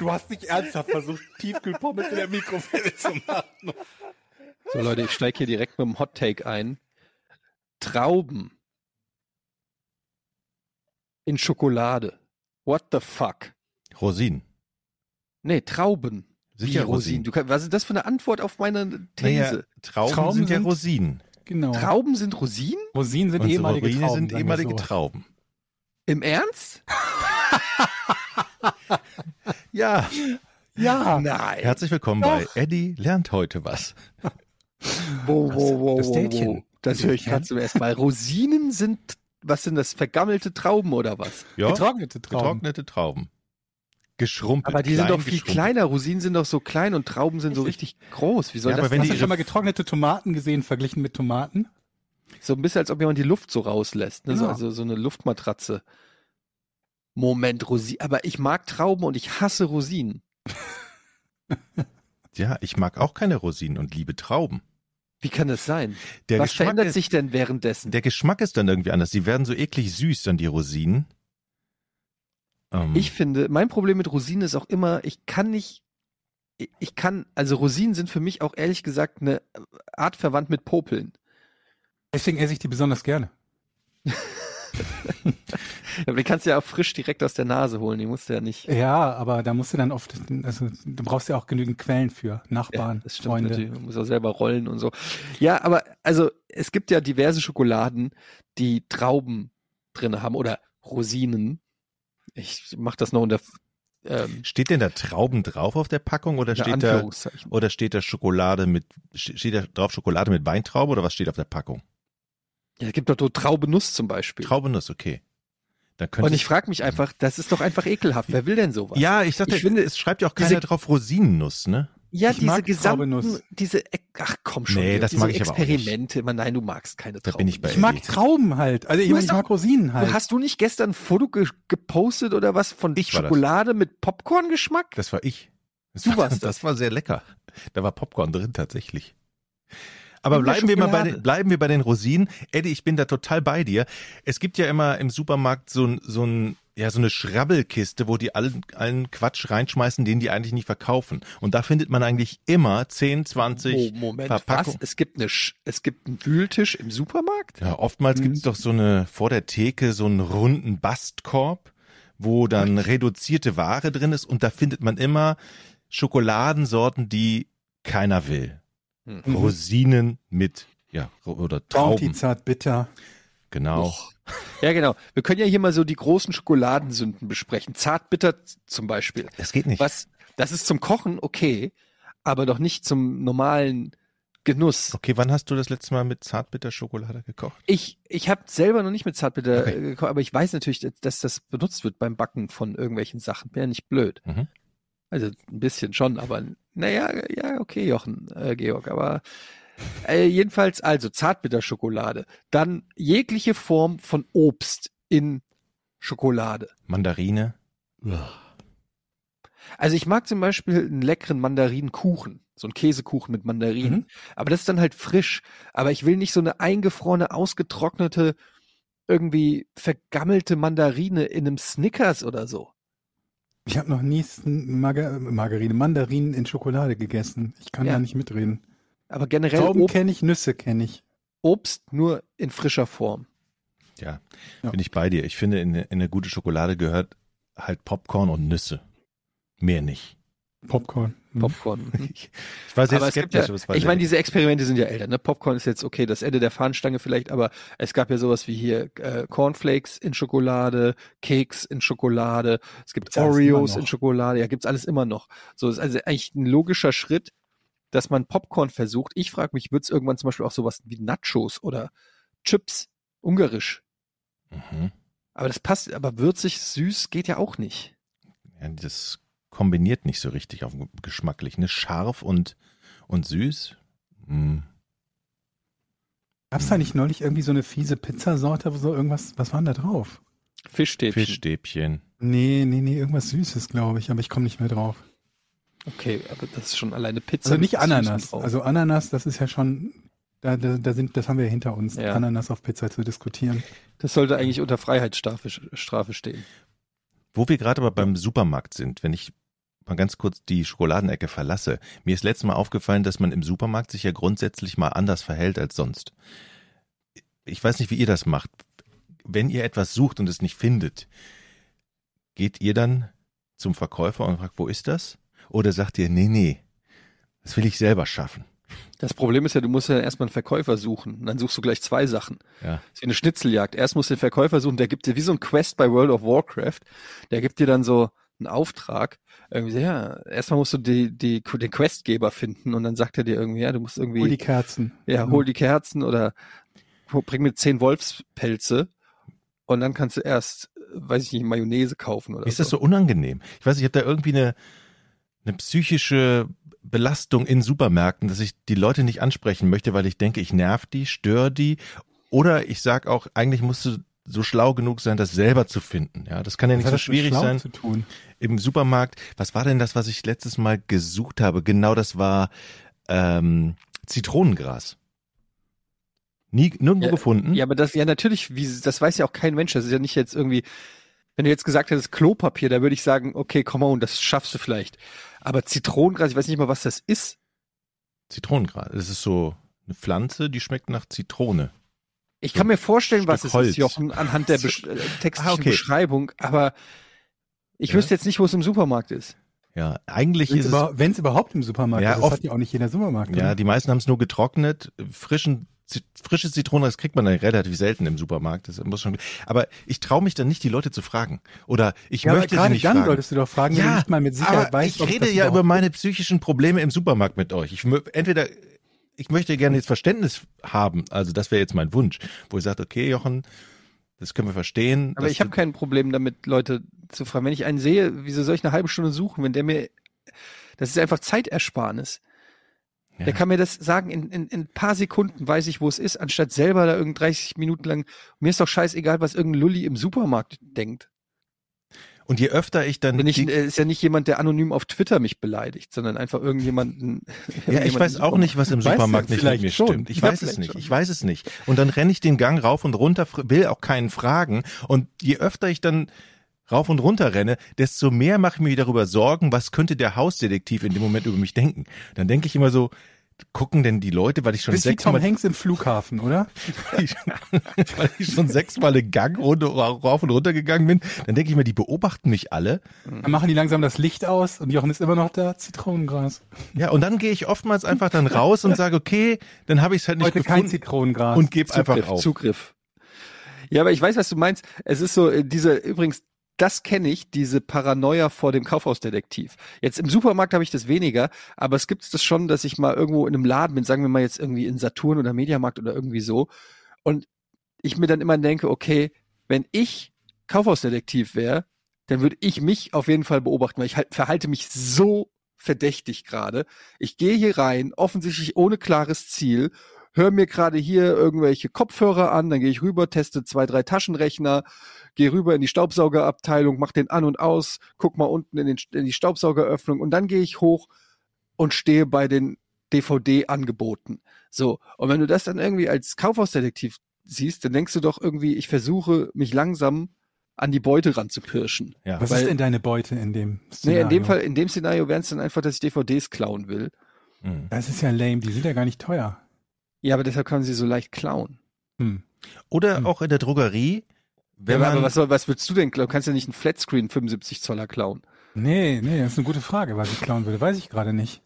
Du hast nicht ernsthaft versucht, Tiefkühlpommes in der Mikrowelle zu machen. So Leute, ich steige hier direkt mit dem Hot Take ein. Trauben in Schokolade. What the fuck? Rosinen. Nee, Trauben. Sicher Wie Rosinen. Du kann, was ist das für eine Antwort auf meine These? Naja, Trauben, Trauben sind ja sind- Rosinen. Genau. Trauben sind Rosinen? Rosinen sind Und ehemalige Rosinen Trauben. sind ehemalige so. Trauben. Im Ernst? Ja, Ja. Nein. herzlich willkommen bei Eddie lernt heute was. Wo, wo, wo, Das wo, Dätchen. wo. Das höre ich gerade zum ersten Mal. Rosinen sind, was sind das, vergammelte Trauben oder was? Ja, Getrocknete Trauben. getrocknete Trauben. Geschrumpelt. Aber die sind doch viel kleiner. Rosinen sind doch so klein und Trauben sind so richtig groß. Wie soll Ja, das aber wenn Hast die du schon mal getrocknete Tomaten gesehen, verglichen mit Tomaten? So ein bisschen, als ob jemand die Luft so rauslässt. Ne? So, Genau. also so eine Luftmatratze. Moment, Rosinen. Aber ich mag Trauben und ich hasse Rosinen. Ja, ich mag auch keine Rosinen und liebe Trauben. Wie kann das sein? Der was Geschmack verändert ist, sich denn währenddessen? Der Geschmack ist dann irgendwie anders. Die werden so eklig süß, dann die Rosinen. Ähm, Ich finde, mein Problem mit Rosinen ist auch immer, ich kann nicht, ich- ich kann, also Rosinen sind für mich auch ehrlich gesagt eine Art verwandt mit Popeln. Deswegen esse ich die besonders gerne. Aber die kannst du ja auch frisch direkt aus der Nase holen, die musst du ja nicht. Ja, aber da musst du dann oft, also du brauchst ja auch genügend Quellen für. Nachbarn, das stimmt Freunde. natürlich. Man muss auch selber rollen und so. Ja, aber also es gibt ja diverse Schokoladen, die Trauben drin haben oder Rosinen. Ich mach das noch unter ähm, steht denn da Trauben drauf auf der Packung oder steht da oder steht da Schokolade mit steht da drauf Schokolade mit Weintraube oder was steht auf der Packung? Ja, es gibt doch so Traubenuss zum Beispiel. Traubenuss, okay. Da könnte und ich frage mich einfach, das ist doch einfach ekelhaft. Wer will denn sowas? Ja, ich dachte, Ich finde, es schreibt ja auch diese- keiner drauf Rosinennuss, ne? Ja, Ich diese gesamten, diese, ach komm schon, Nee, das diese mag ich aber auch. Experimente, immer nein, du magst keine Da Trauben. bin ich bei Ich mag. Trauben halt. Also ich, mag Rosinen halt. Hast du nicht gestern ein Foto ge gepostet oder was von Ich war das. Schokolade mit Popcorn-Geschmack? Das war ich. Das Du war, warst das war sehr lecker. Da war Popcorn drin tatsächlich. Aber bleiben wir mal bei den, bleiben wir bei den Rosinen. Eddie, ich bin da total bei dir. Es gibt ja immer im Supermarkt so ein, so ein, ja, so eine Schrabbelkiste, wo die allen, allen Quatsch reinschmeißen, den die eigentlich nicht verkaufen. Und da findet man eigentlich immer 10, 20 oh, Moment, Verpackung. was? Es gibt, eine, Sch- es gibt einen Wühltisch im Supermarkt? Ja, oftmals Mhm. gibt's doch so eine, vor der Theke so einen runden Bastkorb, wo dann reduzierte Ware drin ist und da findet man immer Schokoladensorten, die keiner will. Hm. Rosinen mit, ja, oder Bounty Trauben. zart bitter. Genau. Ja, genau. Wir können ja hier mal so die großen Schokoladensünden besprechen. Zartbitter zum Beispiel. Das geht nicht. Was, das ist zum Kochen okay, aber doch nicht zum normalen Genuss. Okay, wann hast du das letzte Mal mit Zartbitterschokolade gekocht? Ich, ich habe selber noch nicht mit Zartbitter Okay. äh, gekocht, aber ich weiß natürlich, dass- das benutzt wird beim Backen von irgendwelchen Sachen. Wäre nicht blöd. Mhm. Also ein bisschen schon, aber naja, ja, okay, Jochen, äh, Georg, aber äh, jedenfalls, also Zartbitterschokolade. Dann jegliche Form von Obst in Schokolade. Mandarine. Also ich mag zum Beispiel einen leckeren Mandarinenkuchen, so einen Käsekuchen mit Mandarinen. Mhm. Aber das ist dann halt frisch. Aber ich will nicht so eine eingefrorene, ausgetrocknete, irgendwie vergammelte Mandarine in einem Snickers oder so. Ich habe noch nie Marga Margarine, Mandarinen in Schokolade gegessen. Ich kann Ja. da nicht mitreden. Aber generell Trauben kenne ich, Nüsse kenne ich. Obst nur in frischer Form. Ja, Ja. bin ich bei dir. Ich finde, in, in eine gute Schokolade gehört halt Popcorn und Nüsse. Mehr nicht. Popcorn. Popcorn. Mhm. Ich, ich es gibt skeptisch. ja, es war ich meine, diese Experimente sind ja älter. Ne? Popcorn ist jetzt okay, das Ende der Fahnenstange vielleicht, aber es gab ja sowas wie hier äh, Cornflakes in Schokolade, Keks in Schokolade, es gibt Gibt's Oreos in Schokolade, ja, gibt's alles immer noch. So ist also eigentlich ein logischer Schritt, dass man Popcorn versucht. Ich frage mich, wird's irgendwann zum Beispiel auch sowas wie Nachos oder Chips, ungarisch. Mhm. Aber das passt, aber würzig, süß geht ja auch nicht. Ja, das kombiniert nicht so richtig auf geschmacklich. Ne? Scharf und, und süß. Hm. Gab's da nicht neulich irgendwie so eine fiese Pizzasorte, wo so irgendwas, was war denn da drauf? Fischstäbchen. Fischstäbchen. Nee, nee, nee, irgendwas Süßes, glaube ich, aber ich komme nicht mehr drauf. Okay, aber das ist schon alleine Pizza. Also nicht Ananas. Also Ananas, das ist ja schon, da, da, da sind, das haben wir ja hinter uns, Ja. Ananas auf Pizza zu diskutieren. das sollte eigentlich unter Freiheitsstrafe Strafe stehen. Wo wir gerade aber beim Supermarkt sind, wenn ich mal ganz kurz die Schokoladenecke verlasse, mir ist letztes Mal aufgefallen, dass man im Supermarkt sich ja grundsätzlich mal anders verhält als sonst. Ich weiß nicht, wie ihr das macht. Wenn ihr etwas sucht und es nicht findet, geht ihr dann zum Verkäufer und fragt, wo ist das? Oder sagt ihr, nee, nee, das will ich selber schaffen. Das Problem ist ja, du musst ja erstmal einen Verkäufer suchen. Und dann suchst du gleich zwei Sachen. Ja. Das ist wie eine Schnitzeljagd. Erst musst du den Verkäufer suchen, der gibt dir wie so ein Quest bei World of Warcraft. Der gibt dir dann so einen Auftrag. Irgendwie, so, ja, erstmal musst du die, die, den Questgeber finden und dann sagt er dir irgendwie, ja, du musst irgendwie, Hol die Kerzen. ja, hol die Kerzen oder bring mir zehn Wolfspelze und dann kannst du erst, weiß ich nicht, Mayonnaise kaufen oder Ist das so unangenehm? Ich weiß, ich habe da irgendwie eine, eine psychische Belastung in Supermärkten, dass ich die Leute nicht ansprechen möchte, weil ich denke, ich nerv die, störe die. Oder ich sag auch, eigentlich musst du so schlau genug sein, das selber zu finden. Ja, das kann ja nicht so schwierig sein. Im Supermarkt, was war denn das, was ich letztes Mal gesucht habe? Genau, das war ähm, Zitronengras. Nie, nirgendwo Ja, gefunden. Ja, aber das, ja, natürlich, wie, das weiß ja auch kein Mensch. Das ist ja nicht jetzt irgendwie, wenn du jetzt gesagt hättest Klopapier, da würde ich sagen, okay, come on, das schaffst du vielleicht. Aber Zitronengras, ich weiß nicht mal, was das ist. Zitronengras. Das ist so eine Pflanze, die schmeckt nach Zitrone. Ich kann mir vorstellen, was Stück es Holz. ist, Jochen, anhand der äh, textlichen Ah, okay. Beschreibung, aber ich Ja. wüsste jetzt nicht, wo es im Supermarkt ist. Ja, eigentlich Wenn ist es es über, wenn's überhaupt im Supermarkt Ja, ist, das oft- hat ja auch nicht jeder Supermarkt. Ja, oder? die meisten haben es nur getrocknet. Frischen, Zit- frische Zitrone, das kriegt man dann relativ selten im Supermarkt. Das muss schon, aber ich traue mich dann nicht, die Leute zu fragen. Oder ich ja aber möchte sie gerade nicht dann fragen. solltest du doch fragen, wenn ja, nicht mal mit Sicherheit aber weißt, ich es rede ja über meine psychischen Probleme im Supermarkt mit euch. Ich entweder ich möchte gerne jetzt Verständnis haben, also das wäre jetzt mein Wunsch, wo ihr sagt, okay, Jochen, das können wir verstehen. Aber ich habe kein Problem damit, Leute zu fragen. Wenn ich einen sehe, wieso soll ich eine halbe Stunde suchen, wenn der mir, das ist einfach Zeitersparnis. Ja. Der kann mir das sagen, in, in, in ein paar Sekunden weiß ich, wo es ist, anstatt selber da irgend 30 Minuten lang. Mir ist doch scheißegal, was irgendein Lulli im Supermarkt denkt. Und je öfter ich dann Bin ich, äh, ist ja nicht jemand, der anonym auf Twitter mich beleidigt, sondern einfach irgendjemanden. Ja, ich weiß auch nicht, was im Supermarkt nicht mit mir schon. stimmt. Ich Ja, weiß es nicht. schon. Ich weiß es nicht. Und dann renne ich den Gang rauf und runter, will auch keinen fragen. Und je öfter ich dann rauf und runter renne, desto mehr mache ich mir darüber Sorgen, was könnte der Hausdetektiv in dem Moment über mich denken. Dann denke ich immer so, gucken denn die Leute, weil ich schon wie Tom sechsmal, Hanks im Flughafen, oder? weil ich schon sechsmal den Gang runter, rauf und runter gegangen bin, dann denke ich mir, die beobachten mich alle. Dann machen die langsam das Licht aus und Jochen ist immer noch da, Zitronengras. Ja, und dann gehe ich oftmals einfach dann raus und sage, okay, dann habe ich es halt nicht Heute kein gefunden Zitronengras. und gebe einfach Zugriff, auf. Zugriff. Ja, aber ich weiß, was du meinst. Es ist so, äh, diese, übrigens, das kenne ich, diese Paranoia vor dem Kaufhausdetektiv. Jetzt im Supermarkt habe ich das weniger, aber es gibt das schon, dass ich mal irgendwo in einem Laden bin, sagen wir mal jetzt irgendwie in Saturn oder Mediamarkt oder irgendwie so, und ich mir dann immer denke, okay, wenn ich Kaufhausdetektiv wäre, dann würde ich mich auf jeden Fall beobachten, weil ich halt verhalte mich so verdächtig gerade. Ich gehe hier rein, offensichtlich ohne klares Ziel, höre mir gerade hier irgendwelche Kopfhörer an, dann gehe ich rüber, teste zwei, drei Taschenrechner, gehe rüber in die Staubsaugerabteilung, mach den an und aus, guck mal unten in, den, in die Staubsaugeröffnung und dann gehe ich hoch und stehe bei den DVD-Angeboten. So, und wenn du das dann irgendwie als Kaufhausdetektiv siehst, dann denkst du doch irgendwie, ich versuche mich langsam an die Beute ranzupirschen. Ja. Was weil- ist denn deine Beute in dem Nee, Szenario? in dem Fall, in dem Szenario wären es dann einfach, dass ich DVDs klauen will. Mhm. Das ist ja lame, die sind ja gar nicht teuer. Ja, aber deshalb kann man sie so leicht klauen. Hm. Oder Hm. auch in der Drogerie, wenn ja, man aber was, was würdest du denn klauen? Du kannst ja nicht einen Flatscreen 75 Zoller klauen. Nee, nee, das ist eine gute Frage, was ich klauen würde, weiß ich gerade nicht.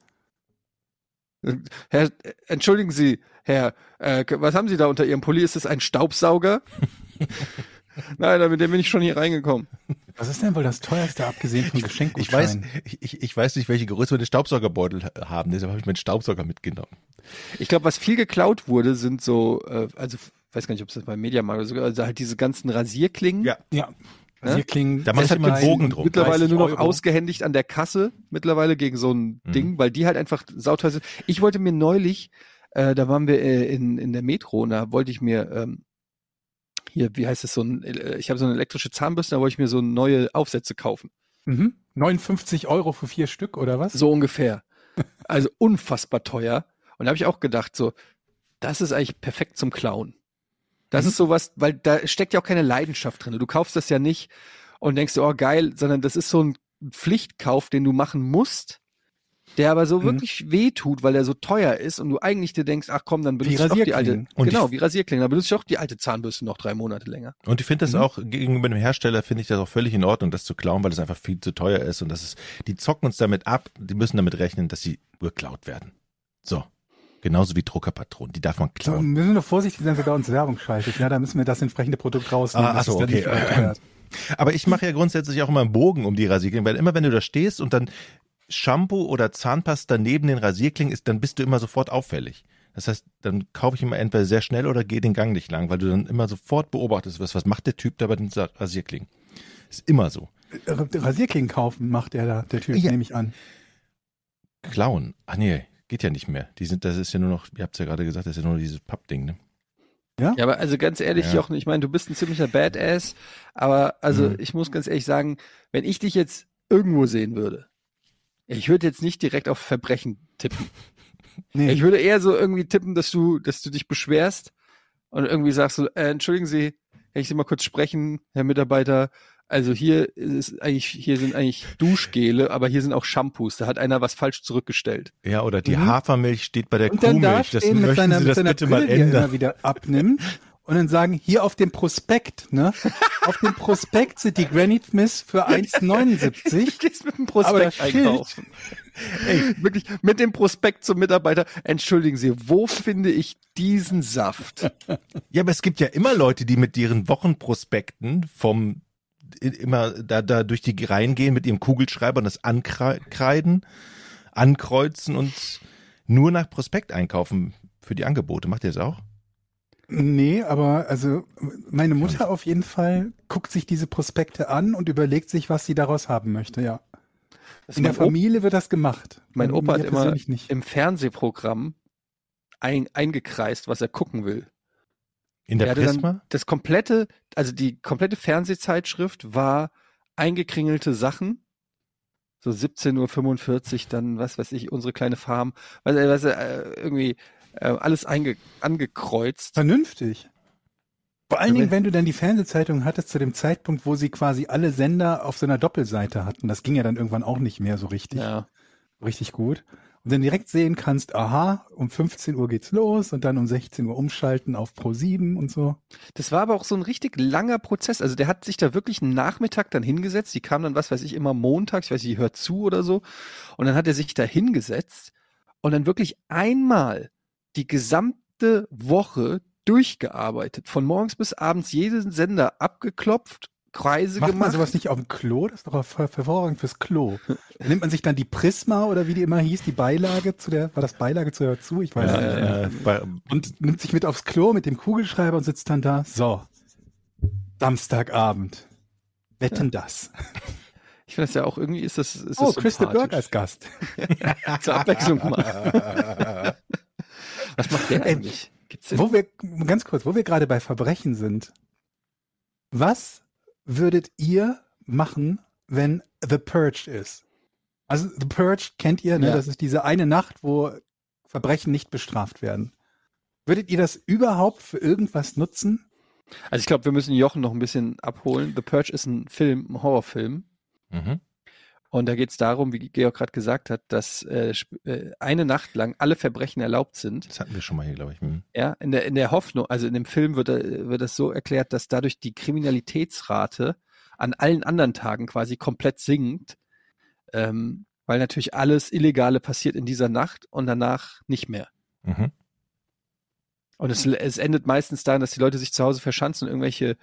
Herr, entschuldigen Sie, Herr, äh, was haben Sie da unter Ihrem Pulli? Ist das ein Staubsauger? Nein, mit dem bin ich schon hier reingekommen. Was ist denn wohl das teuerste, abgesehen von ich Geschenkgutscheinen? weiß, ich, ich weiß nicht, welche Größe meine Staubsaugerbeutel haben, deshalb habe ich meinen Staubsauger mitgenommen. Ich glaube, was viel geklaut wurde, sind so, äh, also weiß gar nicht, ob es das beim Mediamarkt oder so, also halt diese ganzen Rasierklingen. Ja. Ja. Ne? Rasierklingen. Da macht halt mit Bogen drum. Mittlerweile 30 nur noch Euro. ausgehändigt an der Kasse, mittlerweile gegen so ein Mhm. Ding, weil die halt einfach sauteuer sind. Ich wollte mir neulich Äh, da waren wir äh, in, in der Metro und da wollte ich mir ähm, hier, wie heißt es, so ein, äh, ich habe so eine elektrische Zahnbürste, da wollte ich mir so neue Aufsätze kaufen. Mhm. 59 Euro für vier Stück oder was? So ungefähr. Also unfassbar teuer. Und da habe ich auch gedacht, so, das ist eigentlich perfekt zum Klauen. Das Mhm. ist sowas, weil da steckt ja auch keine Leidenschaft drin. Du kaufst das ja nicht und denkst, oh geil, sondern das ist so ein Pflichtkauf, den du machen musst, der aber so Mhm. wirklich weh tut, weil er so teuer ist und du eigentlich dir denkst, ach komm, dann benutze ich doch die alte. Und genau, ich- wie Rasierklingen, dann benutze ich doch die alte Zahnbürste noch drei Monate länger. Und ich finde das Mhm. auch gegenüber dem Hersteller finde ich das auch völlig in Ordnung, das zu klauen, weil es einfach viel zu teuer ist und das ist, die zocken uns damit ab, die müssen damit rechnen, dass sie geklaut werden. So. Genauso wie Druckerpatronen, die darf man So, klauen. wir müssen doch vorsichtig sein, wenn wir da uns Werbung schaltet. Ja, da müssen wir das entsprechende Produkt rausnehmen. Ah, ach dass so, es dann okay. Aber ich mache ja grundsätzlich auch immer einen Bogen um die Rasierklingen, weil immer wenn du da stehst und dann Shampoo oder Zahnpasta neben den Rasierklingen ist, dann bist du immer sofort auffällig. Das heißt, dann kaufe ich immer entweder sehr schnell oder gehe den Gang nicht lang, weil du dann immer sofort beobachtest, was, was macht der Typ da bei den Rasierklingen. Ist immer so. Rasierklingen kaufen macht der da, der Typ, Ja. nehme ich an. Klauen. Ach nee, geht ja nicht mehr. Die sind, das ist ja nur noch, ihr habt es ja gerade gesagt, das ist ja nur dieses Pappding, ne? Ja, aber also ganz ehrlich, Ja. Jochen, ich meine, du bist ein ziemlicher Badass, aber also Mhm. ich muss ganz ehrlich sagen, wenn ich dich jetzt irgendwo sehen würde, ich würde jetzt nicht direkt auf Verbrechen tippen. Nee. Ich würde eher so irgendwie tippen, dass du, dass du dich beschwerst und irgendwie sagst so, äh, entschuldigen Sie, kann ich Sie mal kurz sprechen, Herr Mitarbeiter? Also hier ist eigentlich, hier sind eigentlich Duschgele, aber hier sind auch Shampoos. Da hat einer was falsch zurückgestellt. Ja, oder die Mhm. Hafermilch steht bei der und dann da Kuhmilch. Das stehen möchten seiner, Sie mit das seiner bitte mal Brille, die er ändern. immer wieder abnimmt und dann sagen, hier auf dem Prospekt, ne? auf dem Prospekt sind die Granite Smiths für Du 1,79. gehst mit dem Aber Prospekt einkaufen. Ey, wirklich mit dem Prospekt zum Mitarbeiter. Entschuldigen Sie, wo finde ich diesen Saft? Ja, aber es gibt ja immer Leute, die mit ihren Wochenprospekten vom immer da, da durch die Reihen gehen mit ihrem Kugelschreiber und das ankreiden, ankreuzen und nur nach Prospekt einkaufen für die Angebote. Macht ihr das auch? Nee, aber also meine Mutter auf jeden Fall guckt sich diese Prospekte an und überlegt sich, was sie daraus haben möchte, ja. Das In der Familie wird das gemacht. Mein Opa hat immer nicht. im Fernsehprogramm ein, eingekreist, was er gucken will. In der Er Prisma? das komplette, also die komplette Fernsehzeitschrift war eingekringelte Sachen. So 17.45 Uhr, dann, was weiß ich, unsere kleine Farm, was, was, äh, irgendwie äh, alles einge, angekreuzt. Vernünftig. Vor allen Dingen, wenn- wenn du dann die Fernsehzeitung hattest zu dem Zeitpunkt, wo sie quasi alle Sender auf so einer Doppelseite hatten. Das ging ja dann irgendwann auch nicht mehr so richtig, Ja. richtig gut. Und dann direkt sehen kannst, aha, um 15 Uhr geht's los und dann um 16 Uhr umschalten auf Pro 7 und so. Das war aber auch so ein richtig langer Prozess. Also der hat sich da wirklich einen Nachmittag dann hingesetzt. Die kam dann, was weiß ich, immer montags, ich weiß nicht, hört zu oder so. Und dann hat er sich da hingesetzt und dann wirklich einmal die gesamte Woche durchgearbeitet. Von morgens bis abends jeden Sender abgeklopft, Kreise Macht man gemacht. sowas nicht auf dem Klo? Das ist doch her- hervorragend fürs Klo. Da nimmt man sich dann die Prisma oder wie die immer hieß, die Beilage zu der, war das Beilage zu der zu? Ich weiß Ja, nicht. mehr. äh, bei, Und nimmt sich mit aufs Klo mit dem Kugelschreiber und sitzt dann da. So. Samstagabend. Wetten das. Ich finde das ja auch irgendwie ist das, ist das Oh, Christa sympathisch. Burke als Gast. Zur Abwechslung mal. Was macht der eigentlich? Gibt's? Wo wir, ganz kurz, wo wir gerade bei Verbrechen sind. Was würdet ihr machen, wenn The Purged ist? Also The Purged kennt ihr, ne? Ja. Das ist diese eine Nacht, wo Verbrechen nicht bestraft werden. Würdet ihr das überhaupt für irgendwas nutzen? Also ich glaube, wir müssen Jochen noch ein bisschen abholen. The Purge ist ein Film, ein Horrorfilm. mhm. Und da geht es darum, wie Georg gerade gesagt hat, dass äh, äh, eine Nacht lang alle Verbrechen erlaubt sind. Das hatten wir schon mal hier, glaube ich. Hm. Ja, in der, in der Hoffnung, also in dem Film wird, äh, wird das so erklärt, dass dadurch die Kriminalitätsrate an allen anderen Tagen quasi komplett sinkt, ähm, weil natürlich alles Illegale passiert in dieser Nacht und danach nicht mehr. Mhm. Und es, es endet meistens darin, dass die Leute sich zu Hause verschanzen und irgendwelche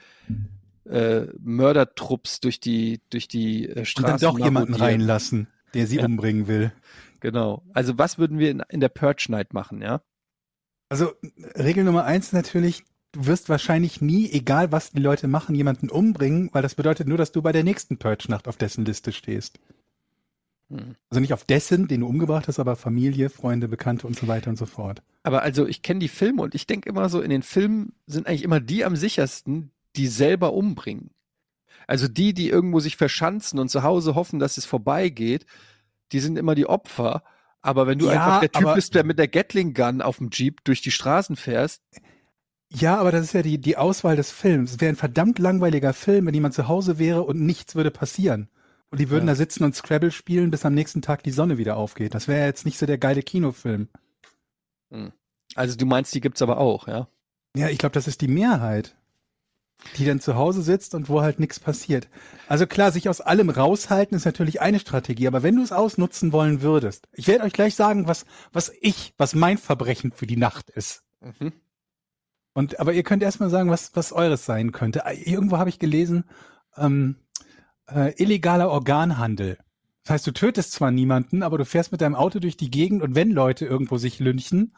äh, Mördertrupps durch die, durch die äh, Und Straßen dann doch jemanden reinlassen, der sie Ja. umbringen will. Genau. Also was würden wir in, in der Purge Night machen, ja? Also Regel Nummer eins ist natürlich, du wirst wahrscheinlich nie, egal was die Leute machen, jemanden umbringen, weil das bedeutet nur, dass du bei der nächsten Purge-Nacht auf dessen Liste stehst. Hm. Also nicht auf dessen, den du umgebracht hast, aber Familie, Freunde, Bekannte und so weiter und so fort. Aber also ich kenne die Filme und ich denke immer so, in den Filmen sind eigentlich immer die am sichersten, die selber umbringen. Also die, die irgendwo sich verschanzen und zu Hause hoffen, dass es vorbeigeht, die sind immer die Opfer. Aber wenn du Ja, einfach der Typ bist, der mit der Gatling Gun auf dem Jeep durch die Straßen fährst, Ja, aber das ist ja die, die Auswahl des Films. Es wäre ein verdammt langweiliger Film, wenn jemand zu Hause wäre und nichts würde passieren. Und die würden Ja. da sitzen und Scrabble spielen, bis am nächsten Tag die Sonne wieder aufgeht. Das wäre ja jetzt nicht so der geile Kinofilm. also du meinst, die gibt's aber auch, ja? Ja, ich glaube, das ist die Mehrheit, die dann zu Hause sitzt und wo halt nichts passiert. Also klar, sich aus allem raushalten ist natürlich eine Strategie, aber wenn du es ausnutzen wollen würdest, ich werde euch gleich sagen, was, was ich, was mein Verbrechen für die Nacht ist. Mhm. Und aber ihr könnt erstmal sagen, was, was eures sein könnte. Irgendwo habe ich gelesen, ähm, äh, illegaler Organhandel. Das heißt, du tötest zwar niemanden, aber du fährst mit deinem Auto durch die Gegend und wenn Leute irgendwo sich lynchen,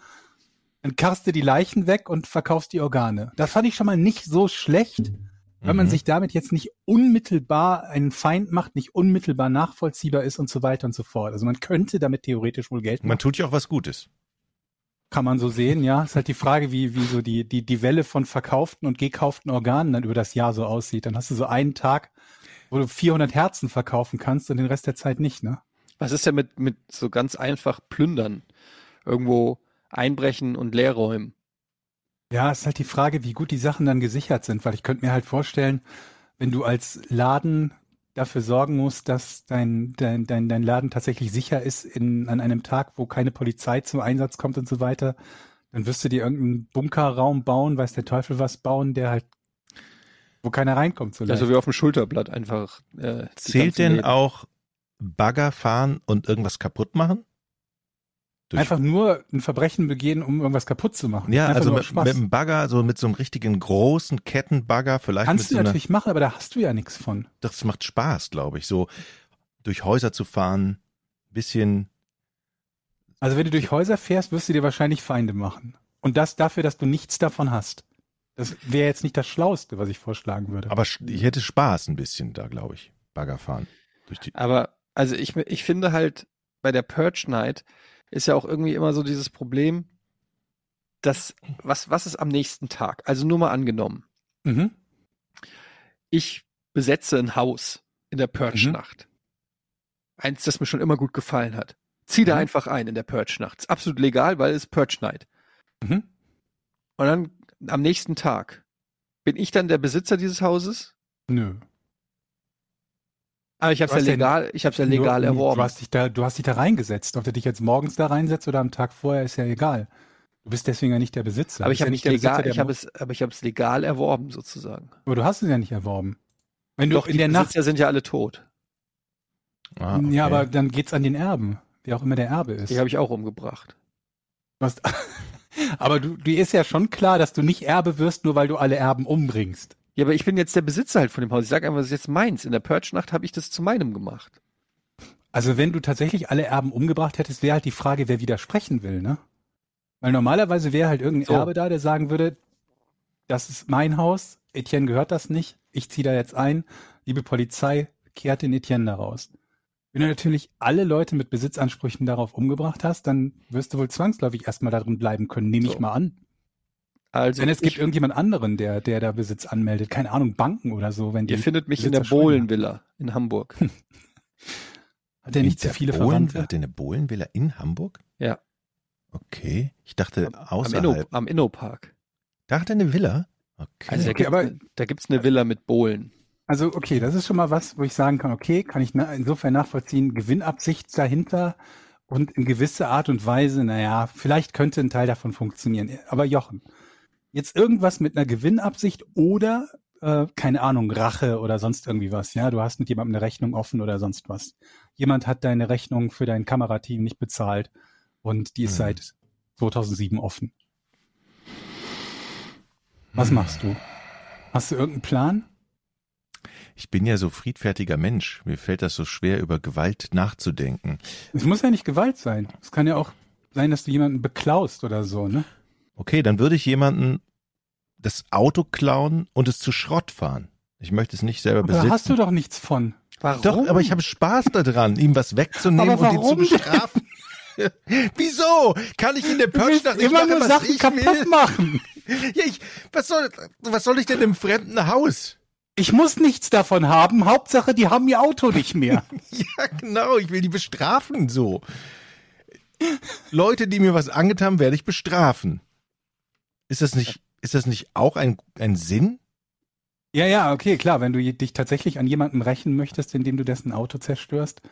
dann karst du die Leichen weg und verkaufst die Organe. Das fand ich schon mal nicht so schlecht, weil man Mhm. sich damit jetzt nicht unmittelbar einen Feind macht, nicht unmittelbar nachvollziehbar ist und so weiter und so fort. Also man könnte damit theoretisch wohl Geld machen. Man tut ja auch was Gutes. Kann man so sehen, ja. Ist halt die Frage, wie, wie so die, die, die Welle von verkauften und gekauften Organen dann über das Jahr so aussieht. Dann hast du so einen Tag, wo du 400 Herzen verkaufen kannst und den Rest der Zeit nicht, ne? Was ist denn mit, mit so ganz einfach plündern? Irgendwo einbrechen und leerräumen. Ja, ist halt die Frage, wie gut die Sachen dann gesichert sind, weil ich könnte mir halt vorstellen, wenn du als Laden dafür sorgen musst, dass dein, dein, dein, dein Laden tatsächlich sicher ist in, an einem Tag, wo keine Polizei zum Einsatz kommt und so weiter, dann wirst du dir irgendeinen Bunkerraum bauen, weiß der Teufel was bauen, der halt, wo keiner reinkommt so. Also wie auf dem Schulterblatt einfach. Äh, Zählt denn Läden. auch Bagger fahren und irgendwas kaputt machen? Durch- Einfach nur ein Verbrechen begehen, um irgendwas kaputt zu machen. Ja, Einfach also mit, mit einem Bagger, so mit so einem richtigen großen Kettenbagger, vielleicht Kannst mit du so einer, natürlich machen, aber da hast du ja nichts von. das macht Spaß, glaube ich, so durch Häuser zu fahren, bisschen, Also wenn du durch Häuser fährst, wirst du dir wahrscheinlich Feinde machen. Und das dafür, dass du nichts davon hast. Das wäre jetzt nicht das Schlauste, was ich vorschlagen würde. aber ich hätte Spaß ein bisschen da, glaube ich, Bagger fahren. Durch die, Aber also ich, ich finde halt bei der Purge Night ist ja auch irgendwie immer so dieses Problem, dass was, was ist am nächsten Tag? Also nur mal angenommen, mhm. ich besetze ein Haus in der Mhm. Purge-Nacht. Eins, das mir schon immer gut gefallen hat. Zieh da Mhm. einfach ein in der Purge-Nacht. Ist absolut legal, weil es Purge Night. Mhm. Und dann am nächsten Tag bin ich dann der Besitzer dieses Hauses? Nö. Aber ich habe es ja legal, ich habe es ja legal Nur- erworben. Du hast, dich da, du hast dich da reingesetzt. Ob du dich jetzt morgens da reinsetzt oder am Tag vorher, ist ja egal. Du bist deswegen ja nicht der Besitzer. aber ich habe ja nicht der legal, Besitzer, der ich habe Mo- es, aber ich habe es legal erworben sozusagen. Aber du hast es ja nicht erworben. Wenn du Doch, in die der Nacht. Besitzer sind ja alle tot. Ah, okay. Ja, aber dann geht's an den Erben, wer auch immer der Erbe ist. Die habe ich auch umgebracht. Hast- aber du, dir ist ja schon klar, dass du nicht Erbe wirst, nur weil du alle Erben umbringst. Ja, aber ich bin jetzt der Besitzer halt von dem Haus. Ich sage einfach, das ist jetzt meins. In der Purge-Nacht habe ich das zu meinem gemacht. Also wenn du tatsächlich alle Erben umgebracht hättest, wäre halt die Frage, wer widersprechen will, ne? Weil normalerweise wäre halt irgendein So. Erbe da, der sagen würde, das ist mein Haus, Etienne gehört das nicht, ich ziehe da jetzt ein, liebe Polizei, kehrt den Etienne da raus. Wenn du natürlich alle Leute mit Besitzansprüchen darauf umgebracht hast, dann wirst du wohl zwangsläufig erstmal darin bleiben können, nehme So. ich mal an. Also Denn es gibt irgendjemand anderen, der, der da Besitz anmeldet. Keine Ahnung, Banken oder so, wenn die. ihr findet mich in der Besitzer Bohlenvilla in Hamburg. Hat der nicht zu Der viele Bohlen, Verwandte? Hat der eine Bohlenvilla in Hamburg? Ja. Okay. Ich dachte Am außerhalb. Inno, am Inno-Park. Da hat er eine Villa? Okay. Also da Okay, gibt's aber- ne, da gibt's eine Villa mit Bohlen. Also okay, das ist schon mal was, wo ich sagen kann, okay, kann ich na, insofern nachvollziehen, Gewinnabsicht dahinter und in gewisser Art und Weise, naja, vielleicht könnte ein Teil davon funktionieren. Aber Jochen, jetzt irgendwas mit einer Gewinnabsicht oder, äh, keine Ahnung, Rache oder sonst irgendwie was, ja, du hast mit jemandem eine Rechnung offen oder sonst was. Jemand hat deine Rechnung für dein Kamerateam nicht bezahlt und die ist Hm. seit 2007 offen. Was machst du? Hast du irgendeinen Plan? Ich bin ja so friedfertiger Mensch. Mir fällt das so schwer, über Gewalt nachzudenken. Es muss ja nicht Gewalt sein. Es kann ja auch sein, dass du jemanden beklaust oder so, ne? Okay, dann würde ich jemanden das Auto klauen und es zu Schrott fahren. Ich möchte es nicht selber Aber da besitzen. hast du doch nichts von. Warum? Doch, aber ich habe Spaß daran, ihm was wegzunehmen Aber und ihn zu bestrafen. Wieso? Kann ich in der Purge-Nacht nicht immer machen, nur was Sachen ich kaputt will? machen. Ja, ich, was, soll, was soll ich denn im fremden Haus? Ich muss nichts davon haben. Hauptsache, die haben ihr Auto nicht mehr. Ja, genau, ich will die bestrafen, so. Leute, die mir was angetan haben, werde ich bestrafen. Ist das nicht, ist das nicht auch ein, ein Sinn? ja, ja, okay, klar. Wenn du dich tatsächlich an jemanden rächen möchtest, indem du dessen Auto zerstörst.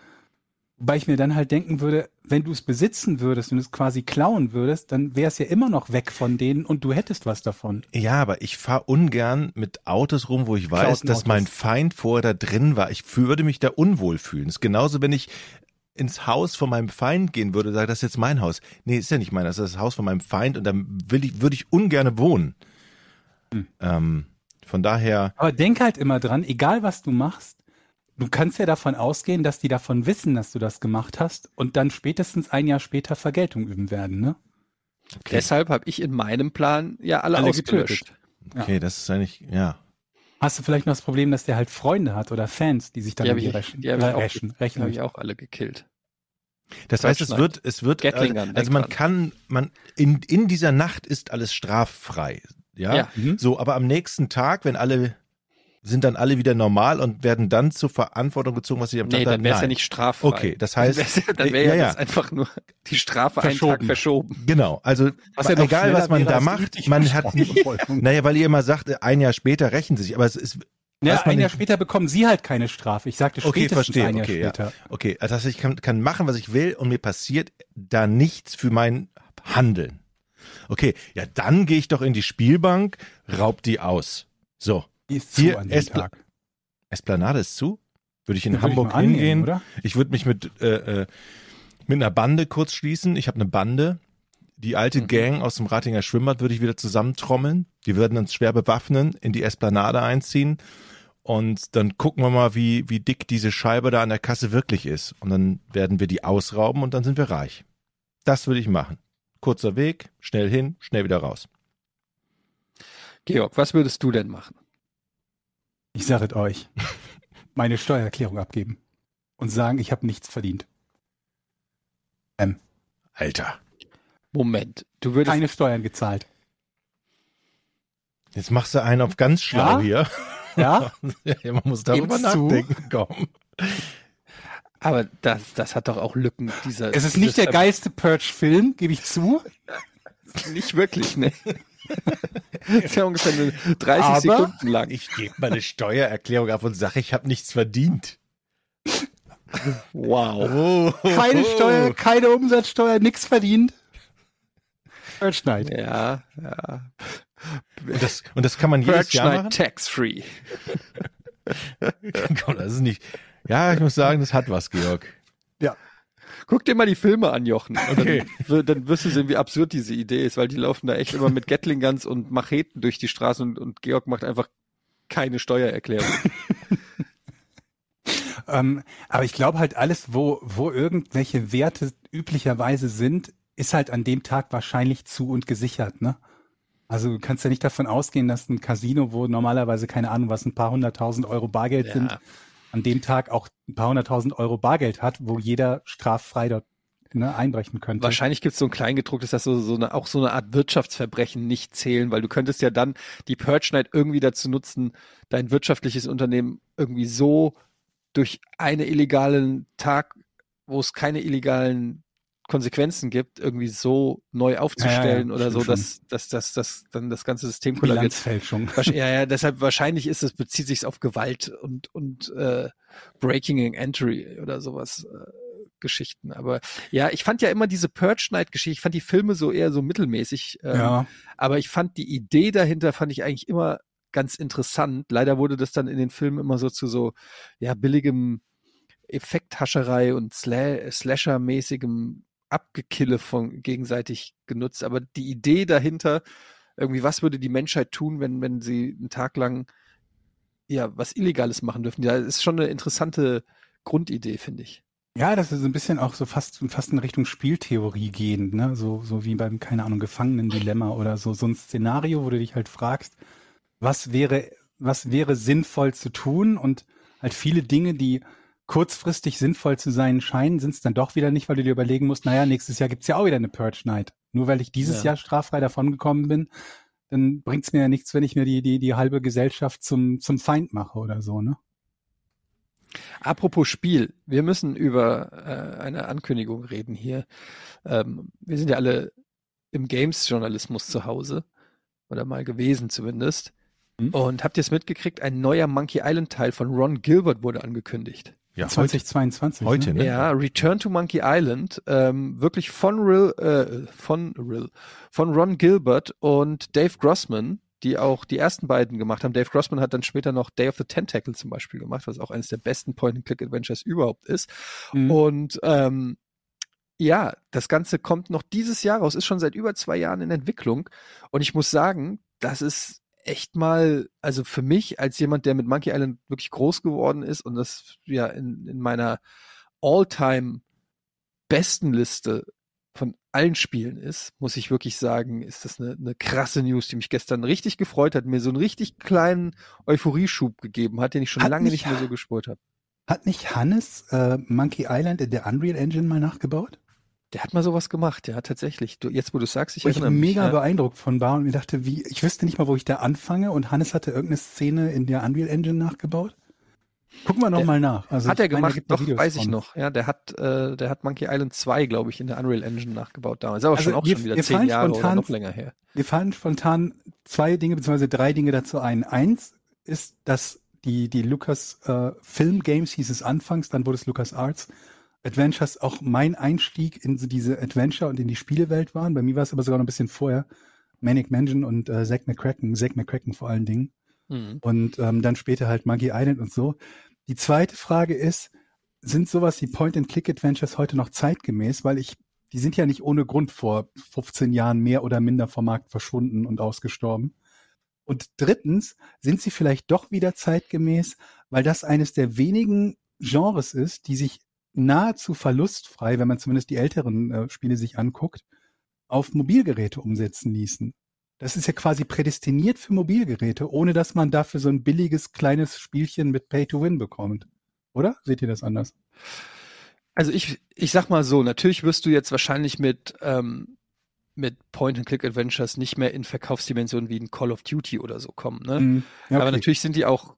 Wobei ich mir dann halt denken würde, wenn du es besitzen würdest und es quasi klauen würdest, dann wäre es ja immer noch weg von denen und du hättest was davon. Ja, aber ich fahre ungern mit Autos rum, wo ich weiß, dass Autos. mein Feind vorher da drin war. Ich würde mich da unwohl fühlen. Das ist genauso, wenn ich ins Haus von meinem Feind gehen würde, sage, das ist jetzt mein Haus. Nee, ist ja nicht mein, das ist das Haus von meinem Feind und dann will ich, würde ich ungern wohnen. Hm. Ähm, von daher, Aber denk halt immer dran, egal was du machst, du kannst ja davon ausgehen, dass die davon wissen, dass du das gemacht hast und dann spätestens ein Jahr später Vergeltung üben werden, ne? okay, Deshalb habe ich in meinem Plan ja alle, Alle ausgelöscht. okay, das ist eigentlich, ja. Hast du vielleicht noch das Problem, dass der halt Freunde hat oder Fans, die sich dann Die habe die ich, rächen? die hab ich, äh, auch, rächen, die rächen. hab ich auch alle gekillt. Das heißt, es wird, es wird, äh, also man kann, man, in, in dieser Nacht ist alles straffrei. Ja? Ja. Mhm. So, aber am nächsten Tag, wenn alle, sind dann alle wieder normal und werden dann zur Verantwortung gezogen, was sie am Nee, Tag dann wäre es ja nicht straffrei. Okay, das heißt- dann ja, dann wär Ja, ja, ja. das einfach nur die Strafe einen Verschoben. Tag verschoben. Genau, also Was ja egal, was man wäre da macht, man hat naja, weil ihr immer sagt, ein Jahr später rächen sie sich, aber es ist, Ja, ein Jahr später bekommen sie halt keine Strafe. Ich sagte Okay, spätestens verstehe, ein Jahr okay, ja. später. okay, also das heißt, ich kann, kann machen, was ich will und mir passiert da nichts für mein Handeln. Okay, ja, dann gehe ich doch in die Spielbank, raub die aus. So, Die ist zu Hier, an dem Espla- Tag. Esplanade ist zu? Würde ich in ich Hamburg annehmen, hingehen? oder? Ich würde mich mit, äh, äh, mit einer Bande kurz schließen. Ich habe eine Bande. Die alte Mhm. Gang aus dem Ratinger Schwimmbad würde ich wieder zusammentrommeln. Die würden uns schwer bewaffnen, in die Esplanade einziehen. Und dann gucken wir mal, wie, wie dick diese Scheibe da an der Kasse wirklich ist. Und dann werden wir die ausrauben und dann sind wir reich. Das würde ich machen. Kurzer Weg, schnell hin, schnell wieder raus. Georg, was würdest du denn machen? Ich sage es euch. Meine Steuererklärung abgeben. Und sagen, ich habe nichts verdient. Alter, Moment, du würdest Keine Steuern gezahlt. jetzt machst du einen auf ganz schlau hier. Ja? Ja, man muss darüber Gib's zu. nachdenken. Komm. aber das, das hat doch auch Lücken. Dieser, Es ist nicht der geilste Purge-Film, gebe ich zu. Nicht wirklich, ne? ist ja ungefähr eine 30 Aber- Sekunden lang. Ich gebe meine Steuererklärung ab und sage, ich habe nichts verdient. Wow. Oh. Keine Steuer, keine Umsatzsteuer, nichts verdient. Purge Night. Ja, ja. Und das, und das kann man jedes Purge Jahr Night machen? tax free. Komm, das ist nicht. Ja, ich muss sagen, das hat was, Georg. Guck dir mal die Filme an, Jochen. Und Okay. Dann, dann wirst du sehen, wie absurd diese Idee ist, weil die laufen da echt immer mit Gatling Guns und Macheten durch die Straße und, und Georg macht einfach keine Steuererklärung. Ähm, aber ich glaube halt alles, wo, wo irgendwelche Werte üblicherweise sind, ist halt an dem Tag wahrscheinlich zu und gesichert, ne? Also du kannst ja nicht davon ausgehen, dass ein Casino, wo normalerweise keine Ahnung, was ein paar hunderttausend Euro Bargeld Ja. sind, an dem Tag auch ein paar hunderttausend Euro Bargeld hat, wo jeder straffrei dort ne, einbrechen könnte. Wahrscheinlich gibt es so ein Kleingedrucktes, dass so, so eine, auch so eine Art Wirtschaftsverbrechen nicht zählen, weil du könntest ja dann die Purge Night irgendwie dazu nutzen, dein wirtschaftliches Unternehmen irgendwie so durch einen illegalen Tag, wo es keine illegalen Konsequenzen gibt, irgendwie so neu aufzustellen Ja, ja, oder so, dass, dass, dass, dass dann das ganze System kollabiert. Bilanzfälschung. Ja, ja, deshalb wahrscheinlich ist es, bezieht sich auf Gewalt und, und äh, Breaking and Entry oder sowas. Äh, Geschichten. Aber ja, ich fand ja immer diese Purge Night Geschichte, ich fand die Filme so eher so mittelmäßig. Ähm, Ja, Aber ich fand die Idee dahinter, fand ich eigentlich immer ganz interessant. Leider wurde das dann in den Filmen immer so zu so, ja, billigem Effekthascherei und Sla Slasher-mäßigem Abgekille von gegenseitig genutzt. Aber die Idee dahinter, irgendwie, was würde die Menschheit tun, wenn, wenn sie einen Tag lang ja was Illegales machen dürfen? Ja, ist schon eine interessante Grundidee, finde ich. Ja, das ist ein bisschen auch so fast, fast in Richtung Spieltheorie gehend, ne? So, so wie beim, keine Ahnung, Gefangenen-Dilemma oder so, so ein Szenario, wo du dich halt fragst, was wäre was wäre sinnvoll zu tun und halt viele Dinge, die kurzfristig sinnvoll zu sein scheinen, sind es dann doch wieder nicht, weil du dir überlegen musst, naja, nächstes Jahr gibt's ja auch wieder eine Purge Night. Nur weil ich dieses Ja. Jahr straffrei davongekommen bin, dann bringt's mir ja nichts, wenn ich mir die, die, die halbe Gesellschaft zum, zum Feind mache oder so, ne? Apropos Spiel, wir müssen über äh, eine Ankündigung reden hier. Ähm, wir sind ja alle im Games-Journalismus zu Hause oder mal gewesen zumindest. Hm. Und habt ihr es mitgekriegt? Ein neuer Monkey Island-Teil von Ron Gilbert wurde angekündigt. Ja, heute, 2022. heute, ne? ne? Ja, Return to Monkey Island, ähm, wirklich von Rill, äh, von Rill, von Ron Gilbert und Dave Grossman, die auch die ersten beiden gemacht haben. Dave Grossman hat dann später noch Day of the Tentacle zum Beispiel gemacht, was auch eines der besten Point-and-Click-Adventures überhaupt ist. Mhm. Und ähm, ja, das Ganze kommt noch dieses Jahr raus, ist schon seit über zwei Jahren in Entwicklung. Und ich muss sagen, das ist echt mal, also für mich als jemand, der mit Monkey Island wirklich groß geworden ist und das ja in, in meiner All-Time besten Liste von allen Spielen ist, muss ich wirklich sagen, ist das eine, eine krasse News, die mich gestern richtig gefreut hat, mir so einen richtig kleinen Euphorieschub gegeben hat, den ich schon Hat lange nicht mehr so gespürt habe. Hat nicht Hannes äh, Monkey Island in der Unreal Engine mal nachgebaut? Der hat mal sowas gemacht, ja, tatsächlich. Du, jetzt, wo du sagst, ich ich erinnere mich. mega ja. beeindruckt von war und mir dachte, wie, ich wüsste nicht mal, wo ich da anfange und Hannes hatte irgendeine Szene in der Unreal Engine nachgebaut. Gucken wir noch Der- mal nach. Also hat er ich meine, gemacht, da doch, weiß ich von. noch. Ja, der hat, äh, der hat Monkey Island 2, glaube ich, in der Unreal Engine nachgebaut damals. Aber Also schon auch schon wieder zehn Jahre oder spontan- noch länger her. Mir fallen spontan zwei Dinge beziehungsweise drei Dinge dazu ein. Eins ist, dass die, die Lucas äh, Film Games hieß es anfangs, dann wurde es Lucas Arts Adventures auch mein Einstieg in diese Adventure und in die Spielewelt waren. Bei mir war es aber sogar noch ein bisschen vorher. Manic Mansion und äh, Zack McCracken, Zack McCracken vor allen Dingen. Mhm. und ähm, dann später halt Monkey Island und so. Die zweite Frage ist, sind sowas wie Point-and-Click-Adventures heute noch zeitgemäß? Weil ich, die sind ja nicht ohne Grund vor 15 Jahren mehr oder minder vom Markt verschwunden und ausgestorben. Und drittens, sind sie vielleicht doch wieder zeitgemäß, weil das eines der wenigen Genres ist, die sich nahezu verlustfrei, wenn man zumindest die älteren äh, Spiele sich anguckt, auf Mobilgeräte umsetzen ließen. Das ist ja quasi prädestiniert für Mobilgeräte, ohne dass man dafür so ein billiges kleines Spielchen mit Pay to Win bekommt. Oder? Seht ihr das anders? Also ich, ich sag mal so, natürlich wirst du jetzt wahrscheinlich mit, ähm, mit Point-and-Click-Adventures nicht mehr in Verkaufsdimensionen wie ein Call of Duty oder so kommen. Ne? Mhm. Ja, Aber okay. natürlich sind die auch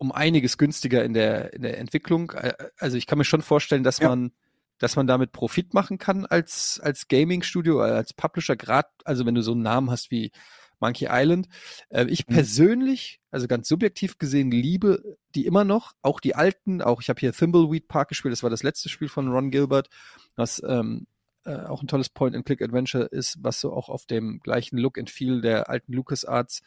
um einiges günstiger in der, in der Entwicklung. Äh, Also ich kann mir schon vorstellen, dass Ja. man, dass man damit Profit machen kann als, als Gaming-Studio, äh, als Publisher, gerade, also wenn du so einen Namen hast wie Monkey Island. Äh, ich Mhm. persönlich, also ganz subjektiv gesehen, liebe die immer noch, auch die alten, auch ich habe hier Thimbleweed Park gespielt, das war das letzte Spiel von Ron Gilbert, was ähm, äh, auch ein tolles Point-and-Click-Adventure ist, was so auch auf dem gleichen Look and Feel der alten LucasArts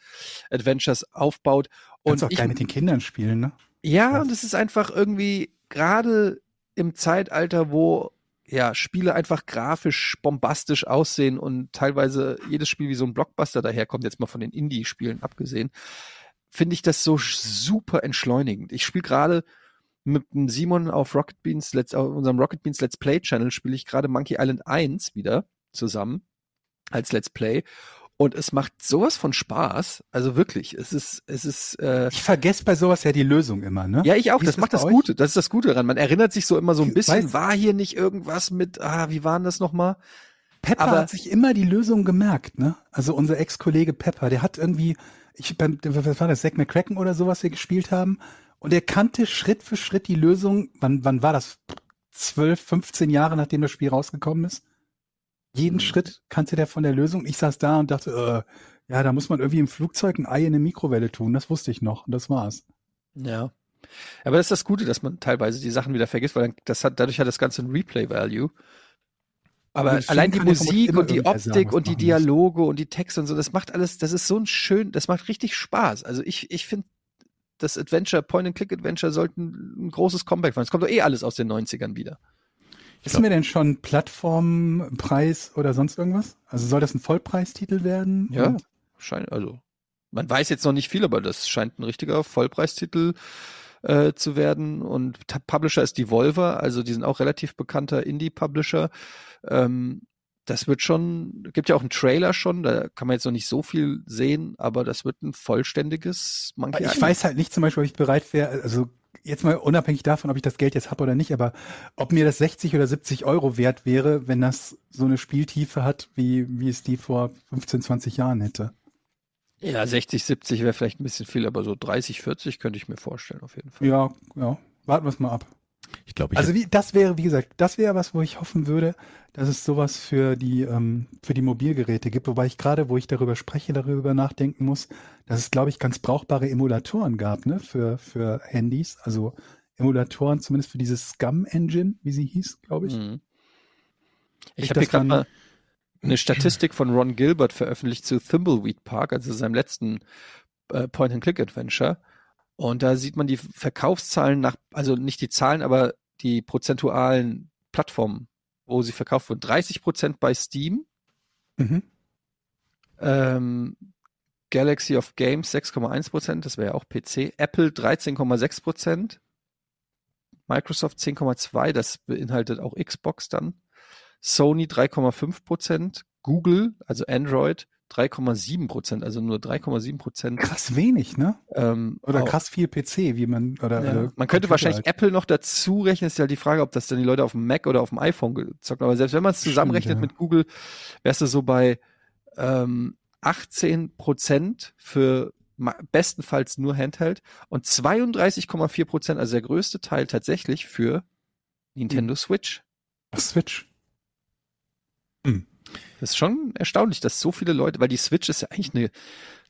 Adventures aufbaut. Kannst Und auch ich, geil mit den Kindern spielen, ne? ja, und es ist einfach irgendwie gerade im Zeitalter, wo ja Spiele einfach grafisch bombastisch aussehen und teilweise jedes Spiel wie so ein Blockbuster daherkommt, jetzt mal von den Indie-Spielen abgesehen, finde ich das so super entschleunigend. Ich spiele gerade mit dem Simon auf Rocket Beans, Let's, auf unserem Rocket Beans Let's Play Channel spiele ich gerade Monkey Island 1 wieder zusammen als Let's Play und es macht sowas von Spaß. Also wirklich, es ist, es ist, äh, Ich vergesse bei sowas ja die Lösung immer, ne? ja, ich auch. Das ist macht das das euch? Gute. Das ist das Gute daran. Man erinnert sich so immer so ein bisschen, weiß. war hier nicht irgendwas mit, ah, wie waren das nochmal? Pepper aber- hat sich immer die Lösung gemerkt, ne? Also unser Ex-Kollege Pepper, der hat irgendwie, ich beim, was war das, Zack McCracken oder sowas wir gespielt haben, und er kannte Schritt für Schritt die Lösung, wann, wann war das? 12, 15 Jahre nachdem das Spiel rausgekommen ist? Jeden Mhm. Schritt kannte der von der Lösung. Ich saß da und dachte, äh, ja, da muss man irgendwie im Flugzeug ein Ei in eine Mikrowelle tun. Das wusste ich noch und das war's. Ja. Aber das ist das Gute, dass man teilweise die Sachen wieder vergisst, weil dann, das hat, dadurch hat das Ganze ein Replay-Value. Aber allein die Musik und die sagen, Optik was und die machen muss. Dialoge und die Texte und so, das macht alles, das ist so ein schön, das macht richtig Spaß. Also ich, ich finde, das Adventure, Point-and-Click-Adventure sollten ein großes Comeback machen. Es kommt doch eh alles aus den 90ern wieder. Wissen wir denn schon Plattformpreis oder sonst irgendwas? Also soll das ein Vollpreistitel werden? Ja, scheint, also man weiß jetzt noch nicht viel, aber das scheint ein richtiger Vollpreistitel äh, zu werden. Und Publisher ist Devolver, also die sind auch relativ bekannter Indie-Publisher. Ähm, das wird schon, gibt ja auch einen Trailer schon, da kann man jetzt noch nicht so viel sehen, aber das wird ein vollständiges Monkey Ich weiß halt nicht zum Beispiel, ob ich bereit wäre, also jetzt mal unabhängig davon, ob ich das Geld jetzt habe oder nicht, aber ob mir das 60 oder 70 Euro wert wäre, wenn das so eine Spieltiefe hat, wie, wie es die vor 15, 20 Jahren hätte. Ja, 60, 70 wäre vielleicht ein bisschen viel, aber so 30, 40 könnte ich mir vorstellen, auf jeden Fall. Ja, ja. Warten wir es mal ab. Ich glaube, ich Also wie, das wäre, wie gesagt, das wäre was, wo ich hoffen würde, dass es sowas für die, ähm, für die Mobilgeräte gibt. Wobei ich gerade, wo ich darüber spreche, darüber nachdenken muss, dass es, glaube ich, ganz brauchbare Emulatoren gab, ne, für, für Handys. Also Emulatoren, zumindest für dieses Scum-Engine, wie sie hieß, glaube ich. Mhm. Ich Ich habe hier gerade mal eine Statistik von Ron Gilbert veröffentlicht zu Thimbleweed Park, also seinem letzten äh, Point-and-Click-Adventure. Und da sieht man die Verkaufszahlen nach, also nicht die Zahlen, aber die prozentualen Plattformen, wo sie verkauft wurden. 30 Prozent bei Steam, Mhm. ähm, Galaxy of Games 6,1 Prozent, das wäre ja auch PC, Apple 13,6 Prozent, Microsoft 10,2, das beinhaltet auch Xbox dann, Sony 3,5 Prozent, Google, also Android 3,7 Prozent, also nur 3,7 Prozent. Krass wenig, ne? Ähm, Oder auch- krass viel PC, wie man, oder, ja. oder Man könnte Computer wahrscheinlich halt. Apple noch dazu rechnen, ist ja die Frage, ob das dann die Leute auf dem Mac oder auf dem iPhone gezockt haben. Aber selbst wenn man es zusammenrechnet Stimmt, ja. mit Google, wärst du so bei ähm, 18 Prozent für bestenfalls nur Handheld und 32,4 Prozent, also der größte Teil tatsächlich für Nintendo Switch. Ach, Switch. Das ist schon erstaunlich, dass so viele Leute, weil die Switch ist ja eigentlich eine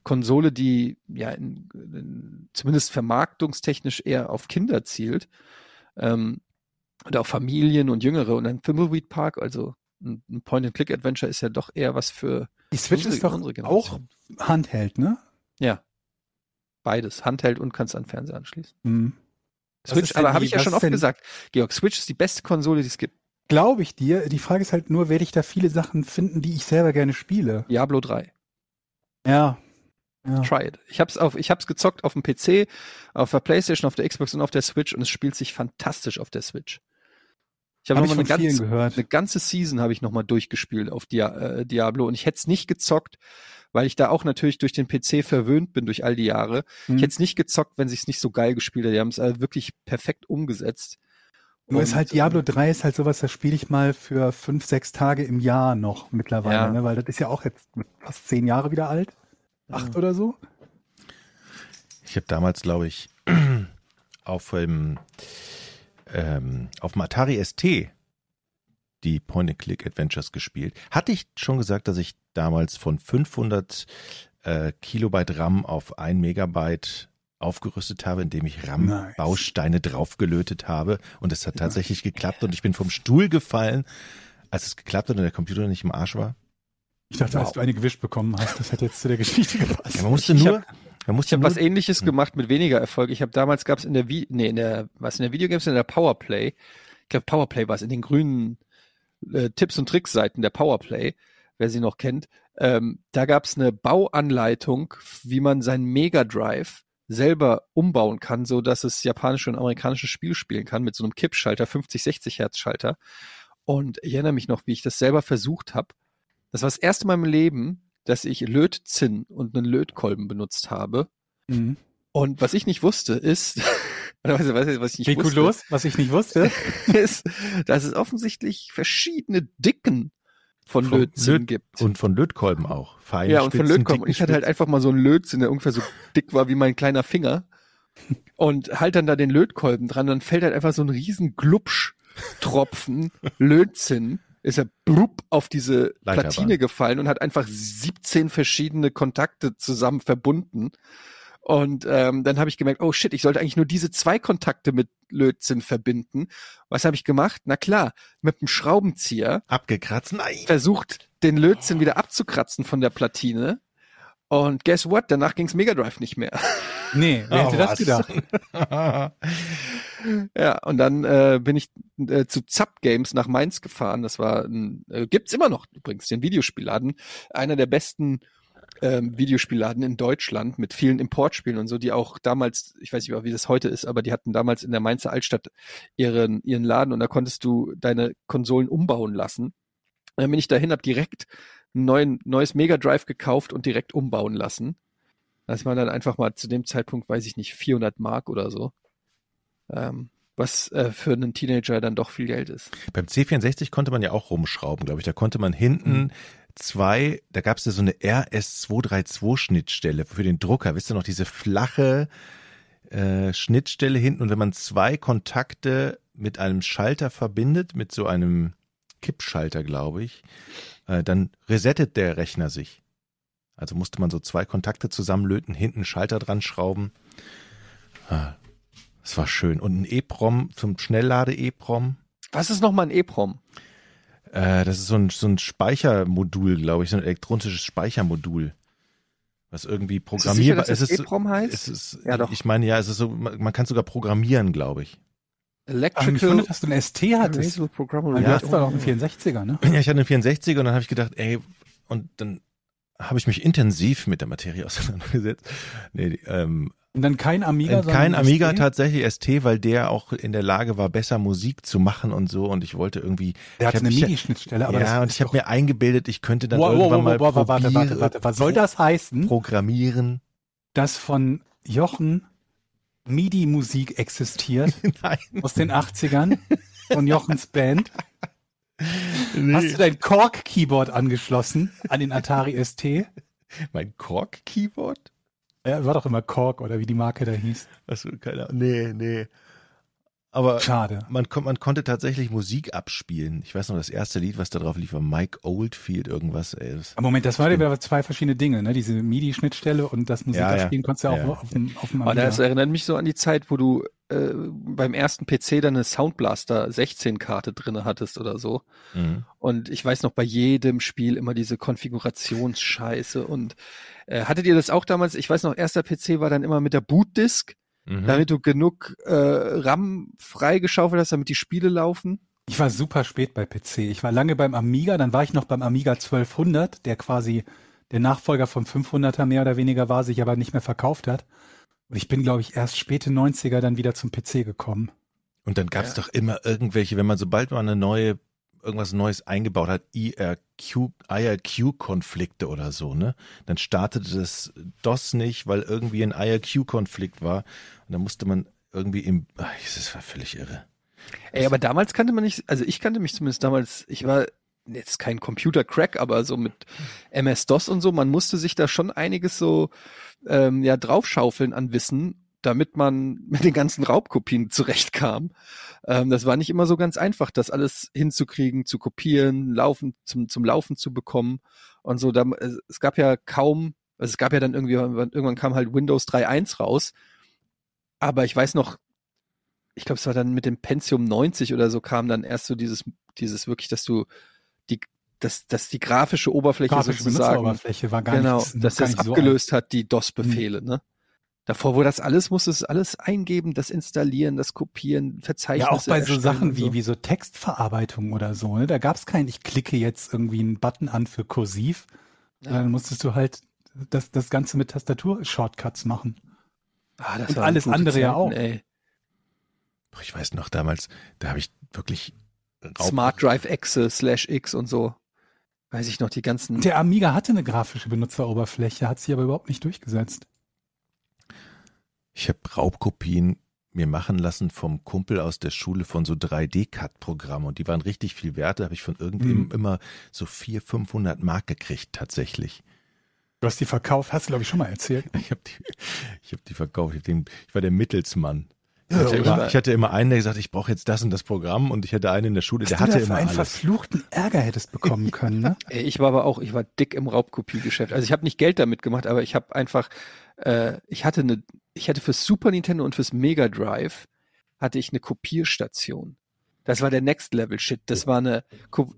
Konsole, die ja in, in, zumindest vermarktungstechnisch eher auf Kinder zielt ähm, oder auf Familien und Jüngere. Und ein Thimbleweed Park, also ein, ein Point-and-Click-Adventure, ist ja doch eher was für Die Switch unsere, ist doch auch. Handheld, ne? Ja, beides, Handheld und kannst an Fernseher anschließen. Mhm. Switch, aber habe ich ja schon oft denn- gesagt, Georg, Switch ist die beste Konsole, die es gibt. Glaube ich dir. Die Frage ist halt nur, werde ich da viele Sachen finden, die ich selber gerne spiele? Diablo 3. Ja. ja. Try it. Ich hab's auf, ich hab's gezockt auf dem PC, auf der Playstation, auf der Xbox und auf der Switch und es spielt sich fantastisch auf der Switch. Ich habe Habe ich noch mal von eine gehört. eine ganze Season habe ich noch mal durchgespielt auf Dia äh, Diablo und ich hätte es nicht gezockt, weil ich da auch natürlich durch den PC verwöhnt bin durch all die Jahre. Hm. Ich hätte es nicht gezockt, wenn sich's nicht so geil gespielt hätte. Die haben es also wirklich perfekt umgesetzt. Nur ist halt Diablo ähm, 3 ist halt sowas, das spiele ich mal für fünf, sechs Tage im Jahr noch mittlerweile, Ja. ne? weil das ist ja auch jetzt fast zehn Jahre wieder alt. Acht oder so. Ich habe damals, glaube ich, auf dem ähm, auf dem Atari ST die Point-and-Click-Adventures gespielt. Hatte ich schon gesagt, dass ich damals von 500 äh, Kilobyte RAM auf 1 Megabyte aufgerüstet habe, indem ich Nice. RAM-Bausteine draufgelötet habe. Und es hat tatsächlich geklappt und ich bin vom Stuhl gefallen, als es geklappt hat und der Computer nicht im Arsch war. Ich dachte, als Wow. du eine gewischt bekommen hast, das hat jetzt zu der Geschichte gepasst. Ja, man musste nur, hab- man musste Ich habe was ähnliches Hm. gemacht mit weniger Erfolg. Ich habe damals gab's in der Vi nee, in der was in der Videogames in der Powerplay. Ich glaube Powerplay war es in den grünen äh, Tipps und Tricks Seiten der Powerplay, wer sie noch kennt. Ähm, da gab's eine Bauanleitung, wie man seinen Mega Drive selber umbauen kann, so dass es japanische und amerikanische Spiele spielen kann mit so einem Kippschalter, 50 60 Hertz Schalter. Und ich erinnere mich noch, wie ich das selber versucht habe. Das war das erste Mal im Leben, dass ich Lötzinn und einen Lötkolben benutzt habe. Mhm. Und was ich nicht wusste, ist, was, ich nicht gut wusste, los, was ich nicht wusste. ist, dass es offensichtlich verschiedene Dicken von Von Lötzinn Löt- gibt. und von Lötkolben auch. Feine ja, und von Spitzen, Lötkolben. Und ich hatte halt einfach mal so einen Lötzinn, der ungefähr so dick war wie mein kleiner Finger. Und halt dann da den Lötkolben dran, dann fällt halt einfach so ein riesen Glubsch-Tropfen Lötzinn, ist er blub auf diese Leiterbahn. Platine gefallen und hat einfach 17 verschiedene Kontakte zusammen verbunden. Und ähm, dann habe ich gemerkt, oh shit, ich sollte eigentlich nur diese zwei Kontakte mit Lötzinn verbinden. Was habe ich gemacht? Na klar, mit dem Schraubenzieher abgekratzt. Nein. versucht, den Lötzinn wieder abzukratzen von der Platine. Und guess what? Danach ging's Mega Drive nicht mehr. Nee, wer hätte Oh, das was? gedacht? ja, und dann äh, bin ich äh, zu Zapp Games nach Mainz gefahren. Das war ein, äh, gibt's immer noch übrigens, den Videospielladen. Einer der besten ähm, Videospielladen in Deutschland mit vielen Importspielen und so, die auch damals, ich weiß nicht wie das heute ist, aber die hatten damals in der Mainzer Altstadt ihren, ihren Laden und da konntest du deine Konsolen umbauen lassen. dann bin ich dahin, habe direkt ein neuen, neues Mega Drive gekauft und direkt umbauen lassen. Das war dann einfach mal zu dem Zeitpunkt, weiß ich nicht, 400 Mark oder so. Ähm, was äh, für einen Teenager dann doch viel Geld ist. Beim C64 konnte man ja auch rumschrauben, glaube ich. Da konnte man hinten zwei, da gab es ja so eine RS232-Schnittstelle für den Drucker. Wisst ihr noch, diese flache äh, Schnittstelle hinten. Und wenn man zwei Kontakte mit einem Schalter verbindet, mit so einem Kippschalter, glaube ich, äh, dann resettet der Rechner sich. Also musste man so zwei Kontakte zusammenlöten, hinten Schalter dran schrauben. Ah, das war schön. Und ein EEPROM zum Schnelllade-EEPROM. Was ist nochmal ein EEPROM? Äh, das ist so ein, so ein Speichermodul, glaube ich, so ein elektronisches Speichermodul. Was irgendwie Ist sicher, programmierbar dass das es ist. EEPROM heißt? Es ist Ja, doch. Ich meine, ja, es ist so, man, man kann sogar programmieren, glaube ich. Ach, ich Electrical wundert, dass du einen ST hattest. Du Ja. hast doch auch einen 64er, ne? Ja, ich hatte einen 64er und dann habe ich gedacht, ey, und dann habe ich mich intensiv mit der Materie auseinandergesetzt. Nee, ähm, Und dann kein Amiga, sondern kein Amiga ST? tatsächlich ST, weil der auch in der Lage war, besser Musik zu machen und so. Und ich wollte irgendwie. Der hat eine MIDI-Schnittstelle, aber ja, und ich habe mir eingebildet, ich könnte dann Wow, irgendwann wow, mal wow, wow, warte, warte, warte. Was soll das heißen, programmieren. dass von Jochen MIDI-Musik existiert Nein, aus den 80ern von Jochens Band? Hast du dein Korg-Keyboard angeschlossen an den Atari ST? mein Korg-Keyboard? Ja, war doch immer Korg oder wie die Marke da hieß. Achso, keine Ahnung. Nee, nee. Aber Schade. man, kon man konnte tatsächlich Musik abspielen. Ich weiß noch, das erste Lied, was da drauf lief, war Mike Oldfield, irgendwas. Ey, das, Moment, das waren ja zwei verschiedene Dinge, ne? Diese MIDI-Schnittstelle und das Musik Ja, ja. abspielen konntest du ja auch Ja. auf dem, auf dem Aber Amiga. das erinnert mich so an die Zeit, wo du äh, beim ersten PC dann eine Soundblaster 16 Karte drinne hattest oder so. mhm. Und ich weiß noch bei jedem Spiel immer diese Konfigurationsscheiße. Und äh, hattet ihr das auch damals? Ich weiß noch, erster PC war dann immer mit der Bootdisk, Mhm. damit du genug äh, RAM freigeschaufelt hast, damit die Spiele laufen. Ich war super spät bei PC. Ich war lange beim Amiga, dann war ich noch beim Amiga 1200, der quasi der Nachfolger vom 500er mehr oder weniger war, sich aber nicht mehr verkauft hat. Und ich bin, glaube ich, erst späte 90er dann wieder zum PC gekommen. Und dann gab es Ja. doch immer irgendwelche, wenn man sobald man eine neue, irgendwas Neues eingebaut hat, IRQ, IRQ-Konflikte oder so, ne? Dann startete das DOS nicht, weil irgendwie ein IRQ-Konflikt war. Und dann musste man irgendwie im, ach, das war völlig irre. Ey, aber damals kannte man nicht, also ich kannte mich zumindest damals, ich war jetzt kein Computer-Crack, aber so mit MS-DOS und so, man musste sich da schon einiges so ähm, ja draufschaufeln an Wissen, damit man mit den ganzen Raubkopien zurechtkam. Ähm, das war nicht immer so ganz einfach, das alles hinzukriegen, zu kopieren, laufen, zum, zum Laufen zu bekommen und so. Da, es, gab ja kaum, also es gab ja dann irgendwie, irgendwann kam halt Windows 3.1 raus, aber ich weiß noch, ich glaube, es war dann mit dem Pentium 90 oder so kam dann erst so dieses, dieses wirklich, dass du dass, dass die grafische Oberfläche Grafische sozusagen, Benutzeroberfläche war gar genau, nicht, dass gar das nicht so abgelöst hat, die DOS-Befehle, ne? Davor, wo das alles, musstest du alles eingeben, das installieren, das kopieren, alt. Verzeichnisse Ja, auch bei so Sachen wie, wie so Textverarbeitung oder so. Ne? Da gab es kein, ich klicke jetzt irgendwie einen Button an für kursiv. Ja. Dann musstest du halt das, das Ganze mit Tastatur-Shortcuts machen. Ah, das Und alles andere ja Zeiten, auch. Ey. Ich weiß noch damals, da habe ich wirklich Raub- Smart Drive Exe slash X und so. Weiß ich noch, die ganzen. Der Amiga hatte eine grafische Benutzeroberfläche, hat sich aber überhaupt nicht durchgesetzt. Ich habe Raubkopien mir machen lassen vom Kumpel aus der Schule von so 3D-Cut-Programmen und die waren richtig viel wert. Da habe ich von irgendjemandem Mhm. immer so 400, 500 Mark gekriegt tatsächlich. Du hast die verkauft, hast du, glaube ich, schon mal erzählt. Ich habe die, ich hab die verkauft. Ich, hab den, ich war der Mittelsmann. Ich hatte, immer, ich hatte immer einen, der gesagt, ich brauche jetzt das und das Programm und ich hatte einen in der Schule, der Was du hatte da für immer einen alles. verfluchten Ärger hättest bekommen können, ne? Ich war aber auch, ich war dick im Raubkopiegeschäft. Also ich habe nicht Geld damit gemacht, aber ich habe einfach, äh, ich hatte eine, ich hatte fürs Super Nintendo und fürs Mega Drive hatte ich eine Kopierstation. Das war der Next Level Shit. Das war eine,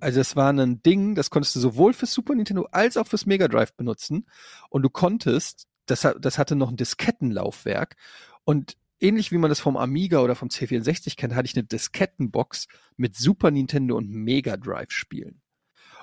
also das war ein Ding, das konntest du sowohl fürs Super Nintendo als auch fürs Mega Drive benutzen. Und du konntest, das, hat- das hatte noch ein Diskettenlaufwerk und ähnlich wie man das vom Amiga oder vom C64 kennt, hatte ich eine Diskettenbox mit Super Nintendo und Mega Drive Spielen.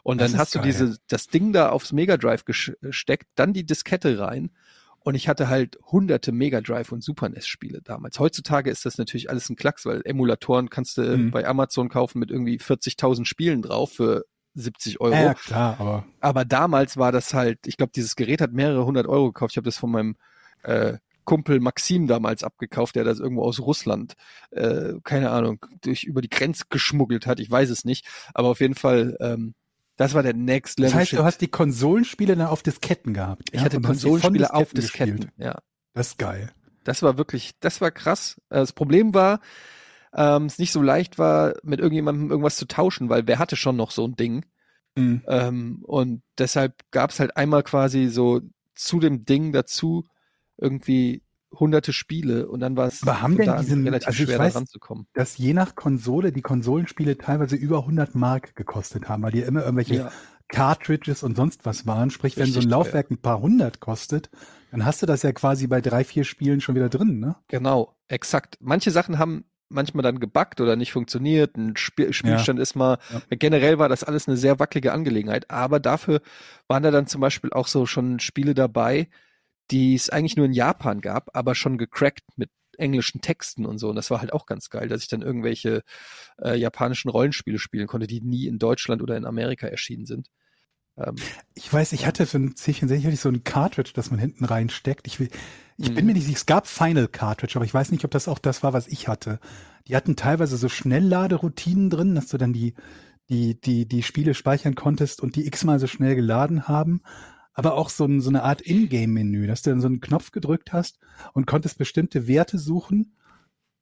Und Das dann hast du geil. diese, das Ding da aufs Mega Drive gesteckt, dann die Diskette rein. Und ich hatte halt hunderte Mega Drive und Super NES Spiele damals. Heutzutage ist das natürlich alles ein Klacks, weil Emulatoren kannst du Mhm. bei Amazon kaufen mit irgendwie 40.000 Spielen drauf für 70 Euro. Ja, ja, klar, aber Aber damals war das halt, ich glaube, dieses Gerät hat mehrere hundert Euro gekauft. Ich habe das von meinem äh, Kumpel Maxim damals abgekauft, der das irgendwo aus Russland, äh, keine Ahnung, durch über die Grenze geschmuggelt hat. Ich weiß es nicht. Aber auf jeden Fall, ähm, das war der Next Level. das heißt, Shit. du hast die Konsolenspiele dann auf Disketten gehabt. ich ja? hatte Konsolenspiele auf gespielt. Disketten. Ja, Das ist geil. das war wirklich, das war krass. Äh, Das Problem war, ähm, es nicht so leicht war, mit irgendjemandem irgendwas zu tauschen, weil wer hatte schon noch so ein Ding? Mhm. Ähm, und deshalb gab es halt einmal quasi so zu dem Ding dazu irgendwie hunderte Spiele und dann war es Aber haben denn da an diese- relativ also schwer weiß- da ranzukommen. Dass je nach Konsole die Konsolenspiele teilweise über 100 Mark gekostet haben, weil die immer irgendwelche Ja. Cartridges und sonst was waren. Sprich, wenn so Richtig ein teuer. Laufwerk ein paar hundert kostet, dann hast du das ja quasi bei drei, vier Spielen schon wieder drin, ne? Genau, exakt. Manche Sachen haben manchmal dann gebackt oder nicht funktioniert. Ein Spiel, Spielstand ist mal, generell war das alles eine sehr wackelige Angelegenheit, aber dafür waren da dann zum Beispiel auch so schon Spiele dabei, die es eigentlich nur in Japan gab, aber schon gecrackt mit englischen Texten und so. Und das war halt auch ganz geil, dass ich dann irgendwelche äh, japanischen Rollenspiele spielen konnte, die nie in Deutschland oder in Amerika erschienen sind. Ähm, Ich weiß, ich hatte für ein C64 hatte so ein Cartridge, das man hinten reinsteckt. Ich, will, ich bin Mhm. mir nicht sicher, es gab Final Cartridge, aber ich weiß nicht, ob das auch das war, was ich hatte. Die hatten teilweise so Schnellladeroutinen drin, dass du dann die, die, die, die Spiele speichern konntest und die x-mal so schnell geladen haben. Aber auch so, ein, so eine Art Ingame-Menü, dass du dann so einen Knopf gedrückt hast und konntest bestimmte Werte suchen,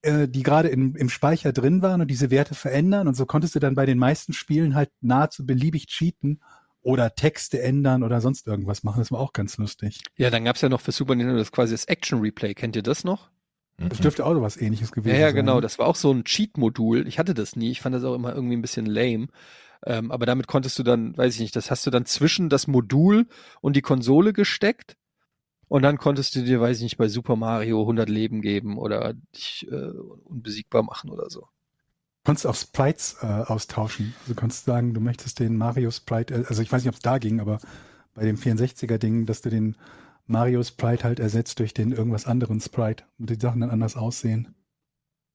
äh, die gerade im, im Speicher drin waren und diese Werte verändern. Und so konntest du dann bei den meisten Spielen halt nahezu beliebig cheaten oder Texte ändern oder sonst irgendwas machen. Das war auch ganz lustig. ja, dann gab's ja noch für Super Nintendo das quasi das Action Replay. Kennt ihr das noch? Das dürfte auch so was ähnliches gewesen Ja, ja, sein. genau. Das war auch so ein Cheat-Modul. Ich hatte das nie. Ich fand das auch immer irgendwie ein bisschen lame. Ähm, aber damit konntest du dann, weiß ich nicht, das hast du dann zwischen das Modul und die Konsole gesteckt. Und dann konntest du dir, weiß ich nicht, bei Super Mario 100 Leben geben oder dich äh, unbesiegbar machen oder so. konntest auch Sprites äh, austauschen. Also du konntest sagen, du möchtest den Mario Sprite, äh, also ich weiß nicht, ob es da ging, aber bei dem 64er-Ding, dass du den Mario Sprite halt ersetzt durch den irgendwas anderen Sprite und die Sachen dann anders aussehen.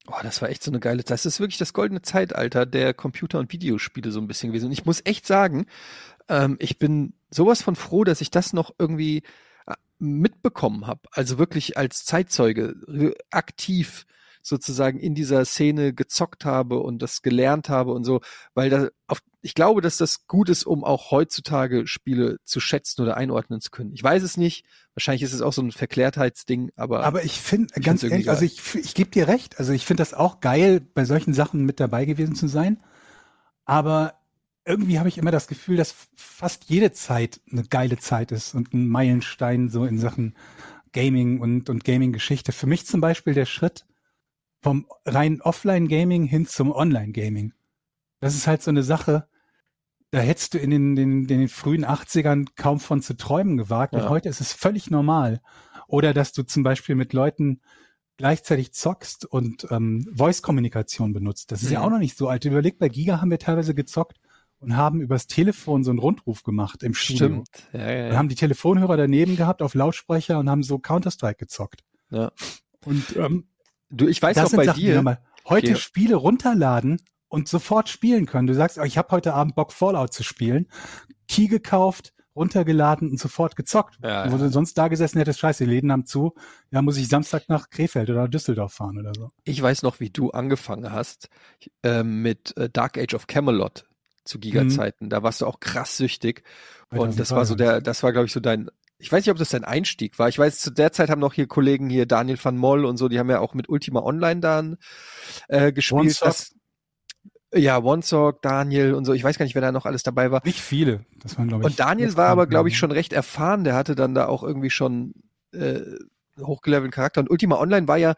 Oh, das war echt so eine geile Zeit. Das ist wirklich das goldene Zeitalter der Computer- und Videospiele so ein bisschen gewesen. Und ich muss echt sagen, ähm, ich bin sowas von froh, dass ich das noch irgendwie äh, mitbekommen habe. Also wirklich als Zeitzeuge aktiv sozusagen in dieser Szene gezockt habe und das gelernt habe und so, weil da auf, ich glaube, dass das gut ist, um auch heutzutage Spiele zu schätzen oder einordnen zu können. Ich weiß es nicht. Wahrscheinlich ist es auch so ein Verklärtheitsding, aber, Aber ich finde, ganz ehrlich, also ich, ich gebe dir recht, also ich finde das auch geil, bei solchen Sachen mit dabei gewesen zu sein. Aber irgendwie habe ich immer das Gefühl, dass fast jede Zeit eine geile Zeit ist und ein Meilenstein so in Sachen Gaming und, und Gaming-Geschichte. Für mich zum Beispiel der Schritt vom rein Offline-Gaming hin zum Online-Gaming. Das ist halt so eine Sache, da hättest du in den, den, den frühen 80ern kaum von zu träumen gewagt. Und Ja. heute ist es völlig normal. Oder dass du zum Beispiel mit Leuten gleichzeitig zockst und ähm, Voice-Kommunikation benutzt. Das ist ja Mhm. auch noch nicht so alt. Überleg, bei Giga haben wir teilweise gezockt und haben übers Telefon so einen Rundruf gemacht im Studio. stimmt. Ja, ja, Wir ja. haben die Telefonhörer daneben gehabt auf Lautsprecher und haben so Counter-Strike gezockt. ja. Und ähm, Du, ich weiß das sind bei Sachen, dir. nochmal heute Geo- Spiele runterladen und sofort spielen können. Du sagst, oh, ich habe heute Abend Bock Fallout zu spielen, Key gekauft, runtergeladen und sofort gezockt. Ja, Und Wo ja. du sonst da gesessen hättest, scheiße, die Läden haben zu, ja, muss ich Samstag nach Krefeld oder Düsseldorf fahren oder so. Ich weiß noch, wie du angefangen hast äh, mit Dark Age of Camelot zu Giga-Zeiten. Da warst du auch krass süchtig. Und das war so 2003 der, das war, glaube ich, so dein, ich weiß nicht, ob das dein Einstieg war. Ich weiß, zu der Zeit haben noch hier Kollegen hier, Daniel van Moll und so, die haben ja auch mit Ultima Online dann äh, gespielt. Das, ja, OneSock, Daniel und so. Ich weiß gar nicht, wer da noch alles dabei war. Nicht viele. Das waren, glaube ich. Und Daniel war aber, glaube ich, schon recht erfahren. Der hatte dann da auch irgendwie schon äh, hochgelevelten Charakter. Und Ultima Online war ja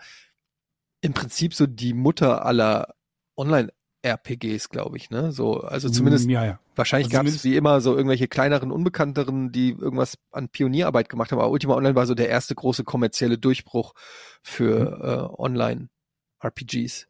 im Prinzip so die Mutter aller Online-RPGs, glaube ich. Ne? So, also zumindest Mm, Ja, ja. wahrscheinlich also gab es zumindest- wie immer so irgendwelche kleineren, unbekannteren, die irgendwas an Pionierarbeit gemacht haben. Aber Ultima Online war so der erste große kommerzielle Durchbruch für äh, Online-RPGs.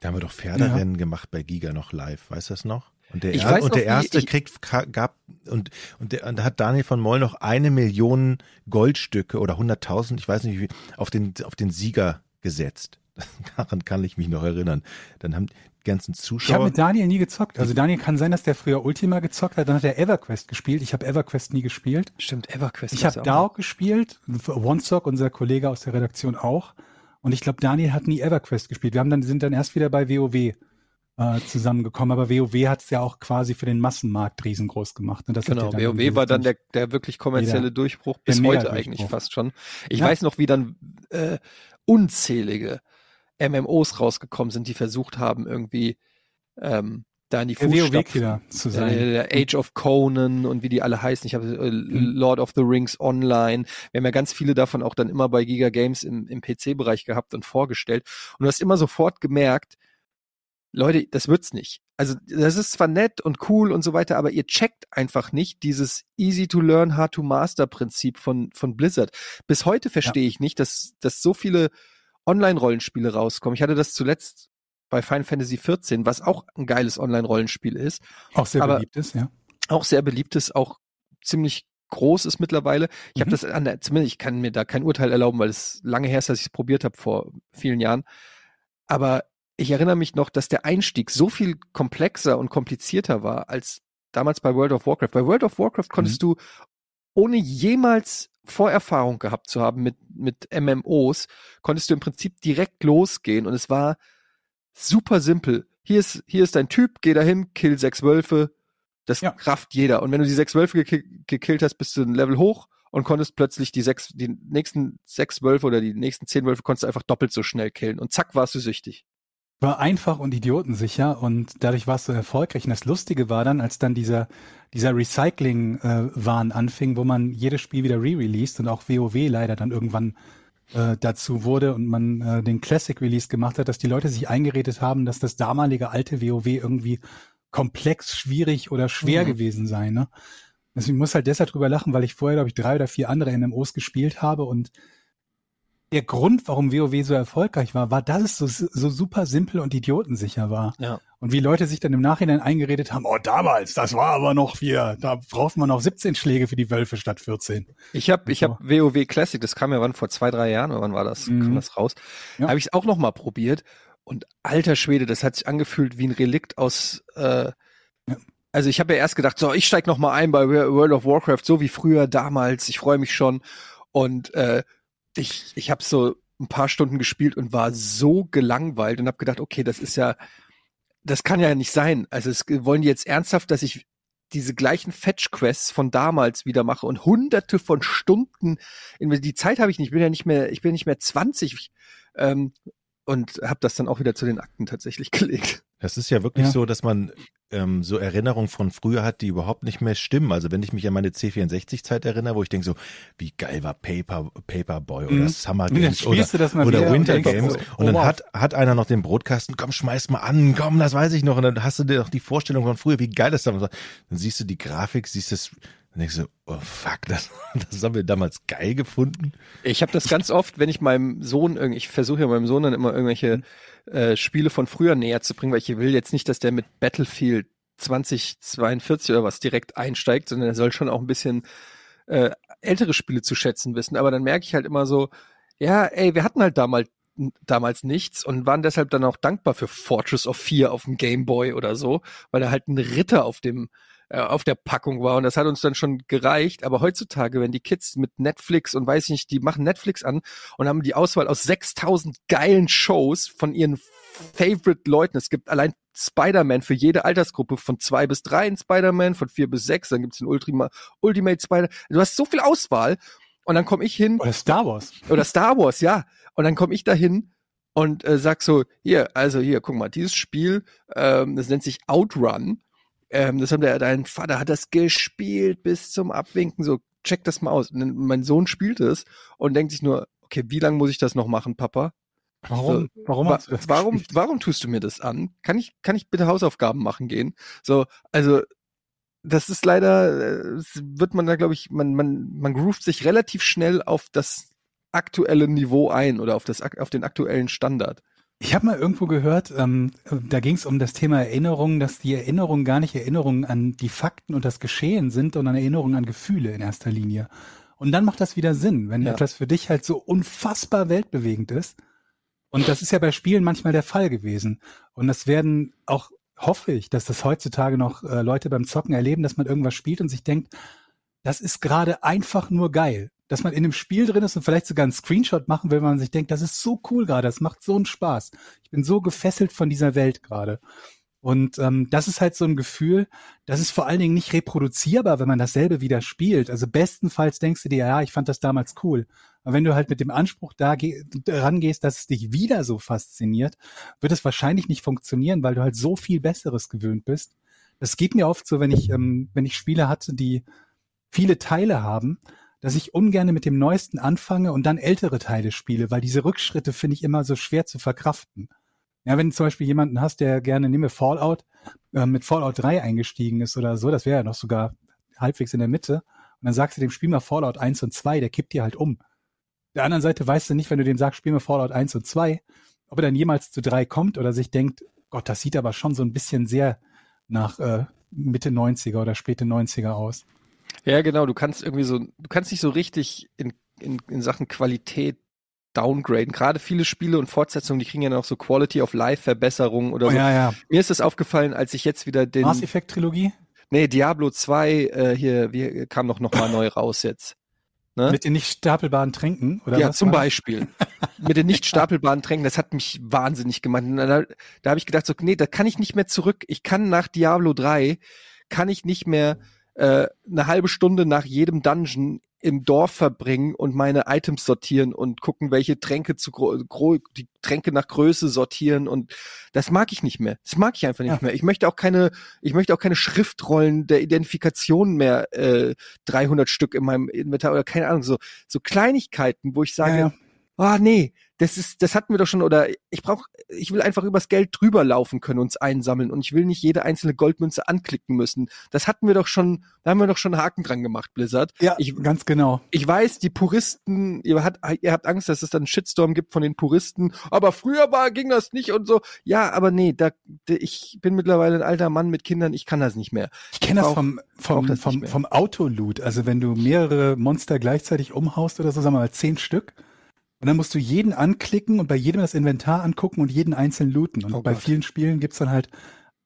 Da haben wir doch Pferderennen gemacht bei Giga noch live, weißt du das noch? Und der, er, und noch, der erste ich- kriegt gab und und, der, und da hat Daniel von Moll noch eine Million Goldstücke oder 100.000, ich weiß nicht wie, auf den auf den Sieger gesetzt. Daran kann ich mich noch erinnern. Dann haben ganzen Ich habe Zuschauer. mit Daniel nie gezockt. Also Daniel kann sein, dass der früher Ultima gezockt hat, dann hat er EverQuest gespielt. Ich habe EverQuest nie gespielt. Stimmt, EverQuest. Ich habe. DAO gespielt, OneSock, unser Kollege aus der Redaktion auch. Und ich glaube, Daniel hat nie EverQuest gespielt. Wir haben dann, sind dann erst wieder bei WoW äh, zusammengekommen. Aber WoW hat es ja auch quasi für den Massenmarkt riesengroß gemacht. Und das Genau, ja WoW war dann der, der wirklich kommerzielle Jeder- Durchbruch bis heute eigentlich fast schon. Ich Ja. weiß noch, wie dann äh, unzählige MMOs rausgekommen sind, die versucht haben, irgendwie ähm, da in die Fußstapfen zu äh, sein. der Age of Conan und wie die alle heißen. Ich habe äh, Mhm. Lord of the Rings Online. Wir haben ja ganz viele davon auch dann immer bei Giga Games im, im PC-Bereich gehabt und vorgestellt. Und du hast immer sofort gemerkt, Leute, das wird's nicht. Also das ist zwar nett und cool und so weiter, aber ihr checkt einfach nicht dieses easy to learn, hard to master Prinzip von, von Blizzard. Bis heute verstehe ich nicht, dass, dass so viele Online-Rollenspiele rauskommen. Ich hatte das zuletzt bei Final Fantasy XIV, was auch ein geiles Online-Rollenspiel ist Auch sehr aber- beliebt ist, ja. auch sehr beliebt ist, auch ziemlich groß ist mittlerweile. Ich habe Mhm. das an der, zumindest ich kann mir da kein Urteil erlauben, weil es lange her ist, dass ich es probiert habe vor vielen Jahren. Aber ich erinnere mich noch, dass der Einstieg so viel komplexer und komplizierter war als damals bei World of Warcraft. Bei World of Warcraft konntest du ohne jemals Vorerfahrung gehabt zu haben mit, mit MMOs, konntest du im Prinzip direkt losgehen und es war super simpel. Hier ist, hier ist dein Typ, geh dahin, kill sechs Wölfe. Das Ja. rafft jeder. Und wenn du die sechs Wölfe geki gekillt hast, bist du ein Level hoch und konntest plötzlich die sechs, die nächsten sechs Wölfe oder die nächsten zehn Wölfe konntest du einfach doppelt so schnell killen. Und zack, warst du süchtig. War einfach und idiotensicher und dadurch war es so erfolgreich. Und das Lustige war dann, als dann dieser, dieser Recycling-Wahn anfing, wo man jedes Spiel wieder re-released und auch WoW leider dann irgendwann äh, dazu wurde und man äh, den Classic-Release gemacht hat, dass die Leute sich eingeredet haben, dass das damalige alte WoW irgendwie komplex, schwierig oder schwer Mhm. gewesen sei. Ne? Also ich muss halt deshalb drüber lachen, weil ich vorher, glaube ich, drei oder vier andere MMOs gespielt habe und der Grund, warum WoW so erfolgreich war, war, dass es so, so super simpel und idiotensicher war. Ja. Und wie Leute sich dann im Nachhinein eingeredet haben, oh damals, das war aber noch wir, da braucht man noch 17 Schläge für die Wölfe statt 14. Ich habe ich hab WoW Classic, das kam ja wann vor zwei, drei Jahren, oder wann war das? Mhm. Kam das raus? Ja. Habe ich es auch noch mal probiert und alter Schwede, das hat sich angefühlt wie ein Relikt aus äh, Ja. Also ich habe ja erst gedacht, so, ich steig noch mal ein bei World of Warcraft, so wie früher damals. Ich freue mich schon. Und äh, ich, ich habe so ein paar Stunden gespielt und war so gelangweilt und habe gedacht, okay, das ist ja, das kann ja nicht sein. Also es wollen die jetzt ernsthaft, dass ich diese gleichen Fetch-Quests von damals wieder mache und hunderte von Stunden, die Zeit habe ich nicht, ich bin ja nicht mehr, ich bin nicht mehr 20 ähm, und habe das dann auch wieder zu den Akten tatsächlich gelegt. Das ist ja wirklich Ja. so, dass man ähm, so Erinnerungen von früher hat, die überhaupt nicht mehr stimmen. Also wenn ich mich an meine C64-Zeit erinnere, wo ich denke so, wie geil war Paper, Paperboy oder Mhm. Summer Games oder, spielst du das mal oder wieder und Winter denkst Games so, und dann oh, wow. hat, hat einer noch den Brotkasten, komm, schmeiß mal an, komm, das weiß ich noch. Und dann hast du dir noch die Vorstellung von früher, wie geil das damals war. Dann siehst du die Grafik, siehst das, dann denkst du, oh fuck, das, das haben wir damals geil gefunden. Ich habe das ganz oft, wenn ich meinem Sohn, ich versuche ja meinem Sohn dann immer irgendwelche äh, Spiele von früher näher zu bringen, weil ich will jetzt nicht, dass der mit Battlefield 2042 oder was direkt einsteigt, sondern er soll schon auch ein bisschen äh, ältere Spiele zu schätzen wissen. Aber dann merke ich halt immer so, ja, ey, wir hatten halt damals damals nichts und waren deshalb dann auch dankbar für Fortress of 4 auf dem Game Boy oder so, weil da halt ein Ritter auf dem äh, auf der Packung war und das hat uns dann schon gereicht. Aber heutzutage, wenn die Kids mit Netflix und weiß ich nicht, die machen Netflix an und haben die Auswahl aus 6000 geilen Shows von ihren Favorite Leuten. Es gibt allein Spider-Man für jede Altersgruppe von zwei bis drei in Spider-Man, von vier bis sechs, dann gibt's den Ultima, Ultimate Spider. Du hast so viel Auswahl und dann komme ich hin Oder Star Wars. oder Star Wars, ja. Und dann komme ich dahin und äh, sag so, hier, also hier, guck mal, dieses Spiel, ähm, das nennt sich Outrun. Ähm, das haben der, dein Vater hat das gespielt bis zum Abwinken. So, check das mal aus. Und mein Sohn spielt es und denkt sich nur, okay, wie lange muss ich das noch machen, Papa? Warum? Warum Wa das warum, gespielt? warum tust du mir das an? Kann ich, kann ich bitte Hausaufgaben machen gehen? So, also das ist leider, äh, es wird man da, glaube ich, man, man, man groovt sich relativ schnell auf das aktuelle Niveau ein oder auf das auf den aktuellen Standard. Ich habe mal irgendwo gehört, ähm, da ging es um das Thema Erinnerungen, dass die Erinnerungen gar nicht Erinnerungen an die Fakten und das Geschehen sind, sondern Erinnerungen an Gefühle in erster Linie. Und dann macht das wieder Sinn, wenn Ja. etwas für dich halt so unfassbar weltbewegend ist Und das ist ja bei Spielen manchmal der Fall gewesen. Und das werden auch, hoffe ich, dass das heutzutage noch äh, Leute beim Zocken erleben, dass man irgendwas spielt und sich denkt, das ist gerade einfach nur geil. Dass man in einem Spiel drin ist und vielleicht sogar einen Screenshot machen will, weil man sich denkt, das ist so cool gerade, das macht so einen Spaß. Ich bin so gefesselt von dieser Welt gerade. Und ähm, das ist halt so ein Gefühl, das ist vor allen Dingen nicht reproduzierbar, wenn man dasselbe wieder spielt. Also bestenfalls denkst du dir, ja, ich fand das damals cool. Aber wenn du halt mit dem Anspruch da geh- rangehst, dass es dich wieder so fasziniert, wird es wahrscheinlich nicht funktionieren, weil du halt so viel Besseres gewöhnt bist. Das geht mir oft so, wenn ich, ähm, wenn ich Spiele hatte, die viele Teile haben, dass ich ungern mit dem Neuesten anfange und dann ältere Teile spiele, weil diese Rückschritte finde ich immer so schwer zu verkraften. Ja, wenn du zum Beispiel jemanden hast, der gerne, nehme Fallout, äh, mit Fallout 3 eingestiegen ist oder so, das wäre ja noch sogar halbwegs in der Mitte, und dann sagst du dem Spiel mal Fallout 1 und 2, der kippt dir halt um. Der anderen Seite weißt du nicht, wenn du dem sagst, spiel mal Fallout 1 und 2, ob er dann jemals zu 3 kommt oder sich denkt, Gott, das sieht aber schon so ein bisschen sehr nach äh, Mitte 90er oder späte 90er aus. Ja, genau, du kannst irgendwie so, du kannst nicht so richtig in, in, in Sachen Qualität downgraden. Gerade viele Spiele und Fortsetzungen, die kriegen ja noch so Quality of Life Verbesserungen oder Oh, so. ja, ja. Mir ist das aufgefallen, als ich jetzt wieder den, Mass Effect Trilogie nee, Diablo 2, äh, hier, wie, kam noch, noch mal neu raus jetzt. Ne? mit den nicht stapelbaren Tränken oder ja, was zum? Beispiel. Mit den nicht stapelbaren Tränken, das hat mich wahnsinnig gemacht. Und Da, da habe ich gedacht, so, nee, da kann ich nicht mehr zurück. Ich kann nach Diablo 3, kann ich nicht mehr äh, eine halbe Stunde nach jedem Dungeon im Dorf verbringen und meine Items sortieren und gucken, welche Tränke zu gro die Tränke nach Größe sortieren und das mag ich nicht mehr. Das mag ich einfach nicht Ja. mehr. Ich möchte auch keine, ich möchte auch keine Schriftrollen der Identifikation mehr, äh, 300 Stück in meinem Inventar oder keine Ahnung so so Kleinigkeiten, wo ich sage, Ja, ja. Ah nee, das ist, das hatten wir doch schon oder ich brauche, ich will einfach übers Geld drüber laufen können, uns einsammeln und ich will nicht jede einzelne Goldmünze anklicken müssen. Das hatten wir doch schon, da haben wir doch schon einen Haken dran gemacht, Blizzard. Ja, Ich, ganz genau. ich weiß, die Puristen, ihr, hat, ihr habt Angst, dass es dann einen Shitstorm gibt von den Puristen, aber früher war, ging das nicht und so. Ja, aber nee, da, ich bin mittlerweile ein alter Mann mit Kindern, ich kann das nicht mehr. Ich kenne das vom, vom, das vom, vom Autoloot. Also wenn du mehrere Monster gleichzeitig umhaust oder so, sagen wir mal zehn Stück. Und dann musst du jeden anklicken und bei jedem das Inventar angucken und jeden einzeln looten. Und Oh bei Gott. vielen Spielen gibt's dann halt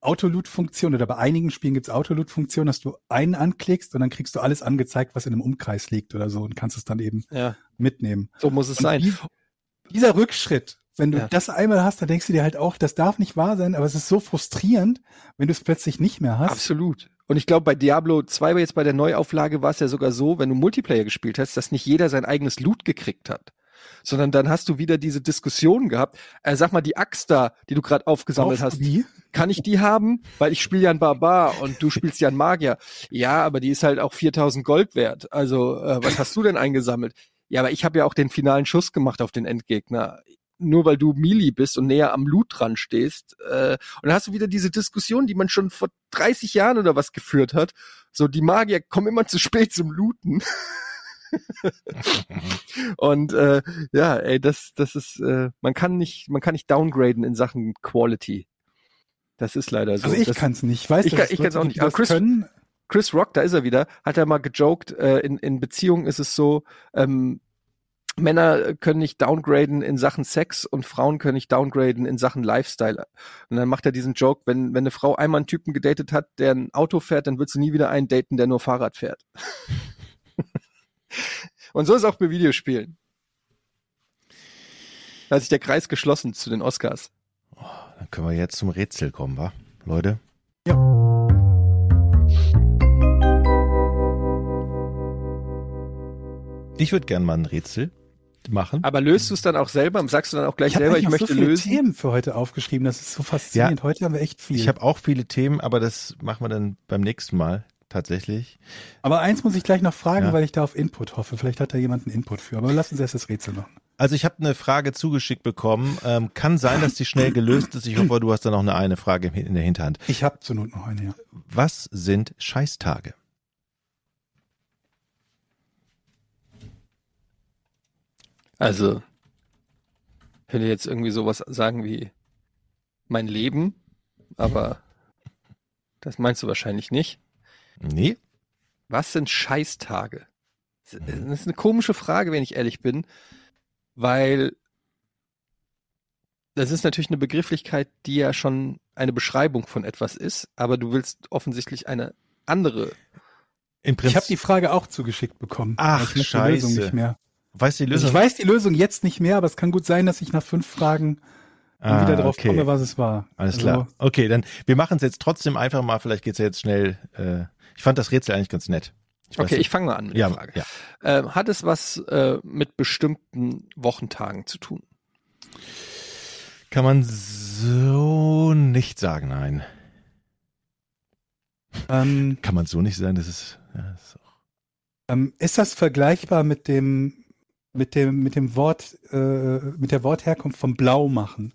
Autoloot-Funktion oder bei einigen Spielen gibt's Autoloot-Funktion, dass du einen anklickst und dann kriegst du alles angezeigt, was in einem Umkreis liegt oder so und kannst es dann eben Ja, mitnehmen. so muss es Und sein. die- Dieser Rückschritt, wenn du Ja. das einmal hast, dann denkst du dir halt auch, das darf nicht wahr sein, aber es ist so frustrierend, wenn du es plötzlich nicht mehr hast. Absolut. Und ich glaube, bei Diablo 2, jetzt bei der Neuauflage, war es ja sogar so, wenn du Multiplayer gespielt hast, dass nicht jeder sein eigenes Loot gekriegt hat. Sondern dann hast du wieder diese Diskussion gehabt. Äh, sag mal, die Axt da, die du gerade aufgesammelt Brauchst hast, die? kann ich die haben? Weil ich spiele ja einen Barbar und du spielst ja einen Magier. Ja, aber die ist halt auch 4000 Gold wert. Also, äh, was hast du denn eingesammelt? Ja, aber ich habe ja auch den finalen Schuss gemacht auf den Endgegner. Nur weil du Melee bist und näher am Loot dran stehst. Äh, und dann hast du wieder diese Diskussion, die man schon vor 30 Jahren oder was geführt hat. So, die Magier kommen immer zu spät zum Looten. und äh, ja, ey, das, das ist, äh, man kann nicht, man kann nicht downgraden in Sachen Quality. Das ist leider so. Also ich das, kann's nicht. Ich weiß, Ich dass kann- es ich kann's auch nicht. Aber Chris- können. Chris Rock, da ist er wieder, hat er mal gejoked, äh, in, in Beziehungen ist es so, ähm, Männer können nicht downgraden in Sachen Sex und Frauen können nicht downgraden in Sachen Lifestyle. Und dann macht er diesen Joke, wenn, wenn eine Frau einmal einen Typen gedatet hat, der ein Auto fährt, dann wird sie nie wieder einen daten, der nur Fahrrad fährt. Und so ist auch bei Videospielen. Da hat sich der Kreis geschlossen zu den Oscars. Dann können wir jetzt zum Rätsel kommen, wa? Leute? Ich würde gern mal ein Rätsel machen. Aber löst du es dann auch selber? Sagst du dann auch gleich Ich selber, ich möchte so viele lösen? Themen für heute aufgeschrieben. Das ist so faszinierend. Heute haben wir echt viel. Ich habe auch viele Themen, aber das machen wir dann beim nächsten Mal tatsächlich. Aber eins muss ich gleich noch fragen, Ja. weil ich da auf Input hoffe. Vielleicht hat da jemand einen Input für. Aber lass uns erst das Rätsel machen. Also ich habe eine Frage zugeschickt bekommen. Ähm, kann sein, dass die schnell gelöst ist. Ich hoffe, du hast da noch eine, eine Frage in der Hinterhand. Ich habe zur Not noch eine, ja. Was sind Scheißtage? Also, ich könnte jetzt irgendwie sowas sagen wie mein Leben, aber das meinst du wahrscheinlich nicht. Nee? Was sind Scheißtage? Das ist eine komische Frage, wenn ich ehrlich bin, weil das ist natürlich eine Begrifflichkeit, die ja schon eine Beschreibung von etwas ist, aber du willst offensichtlich eine andere. Im Ich habe die Frage auch zugeschickt bekommen. Ach, ich weiß die Lösung Scheiße. nicht mehr. weißt du die Lösung? ich weiß die Lösung jetzt nicht mehr, aber es kann gut sein, dass ich nach fünf Fragen Ah, wieder drauf okay. komme, was es war. Alles Also, klar. Okay, dann wir machen es jetzt trotzdem einfach mal, vielleicht geht's ja jetzt schnell. Äh, ich fand das Rätsel eigentlich ganz nett. Ich Okay, nicht. ich fange mal an mit ja, der Frage. ja. Ähm, hat es was äh, mit bestimmten Wochentagen zu tun? Kann man so nicht sagen, nein. Ähm, Kann man so nicht sagen, das ist, ja, das ist auch, ähm, ist das vergleichbar mit dem mit dem mit dem Wort äh, mit der Wortherkunft vom Blaumachen,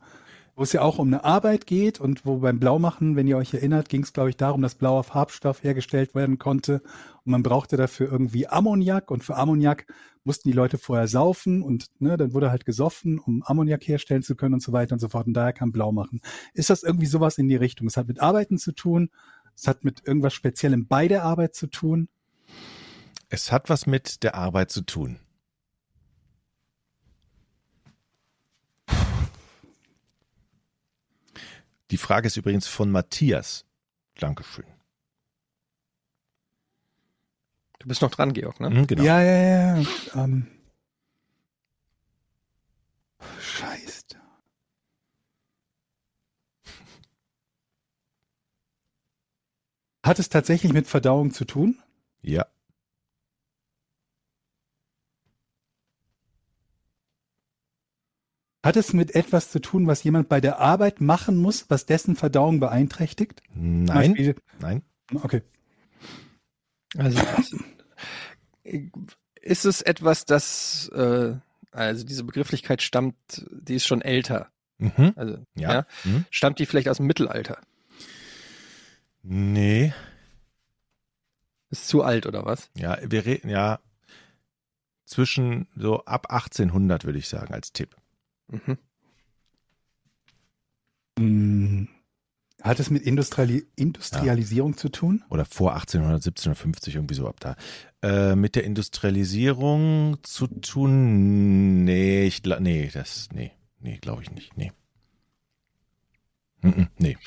wo es ja auch um eine Arbeit geht und wo beim Blaumachen, wenn ihr euch erinnert, ging es glaube ich darum, dass blauer Farbstoff hergestellt werden konnte und man brauchte dafür irgendwie Ammoniak und für Ammoniak mussten die Leute vorher saufen und ne, dann wurde halt gesoffen, um Ammoniak herstellen zu können und so weiter und so fort und daher kam Blaumachen. Ist das irgendwie sowas in die Richtung? Es hat mit Arbeiten zu tun, es hat mit irgendwas Speziellem bei der Arbeit zu tun. es hat was mit der Arbeit zu tun. Die Frage ist übrigens von Matthias. Dankeschön. Du bist noch dran, Georg, ne? Mhm, genau. Ja, ja, ja. Ähm. Scheiße. Hat es tatsächlich mit Verdauung zu tun? ja. Hat es mit etwas zu tun, was jemand bei der Arbeit machen muss, was dessen Verdauung beeinträchtigt? Nein. Beispiel- Nein. Okay. Also ist es etwas, das äh, also diese Begrifflichkeit stammt, die ist schon älter. Mhm. Also Ja. ja. Mhm. stammt die vielleicht aus dem Mittelalter? Nee. Ist zu alt oder was? Ja, wir reden ja zwischen so ab 1800 würde ich sagen als Tipp. Mhm. Hm. Hat es mit Industriali Industrialisierung zu tun? Oder vor 1800, 1750 irgendwie so ab da. Äh, mit der Industrialisierung zu tun? Nee, ich nee, das nee, nee, glaube ich nicht. Nee. Nee.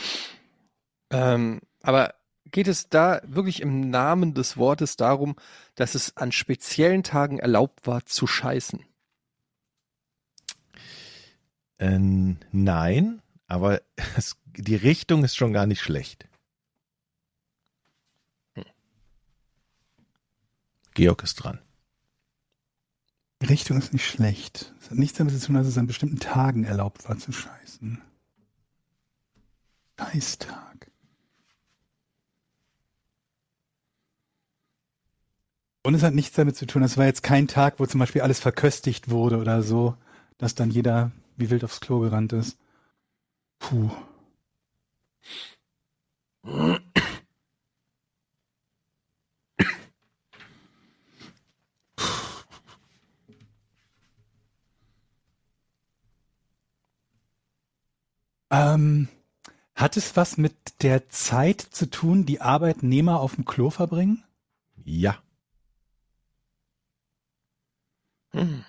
Ähm, aber geht es da wirklich im Namen des Wortes darum, dass es an speziellen Tagen erlaubt war zu scheißen? Ähm, nein, aber es, die Richtung ist schon gar nicht schlecht. Georg ist dran. Die Richtung ist nicht schlecht. Es hat nichts damit zu tun, dass es an bestimmten Tagen erlaubt war zu scheißen. Scheißtag. Und es hat nichts damit zu tun, es war jetzt kein Tag, wo zum Beispiel alles verköstigt wurde oder so, dass dann jeder wie wild aufs Klo gerannt ist. Puh. Ähm, hat es was mit der Zeit zu tun, die Arbeitnehmer auf dem Klo verbringen? Ja, Hm.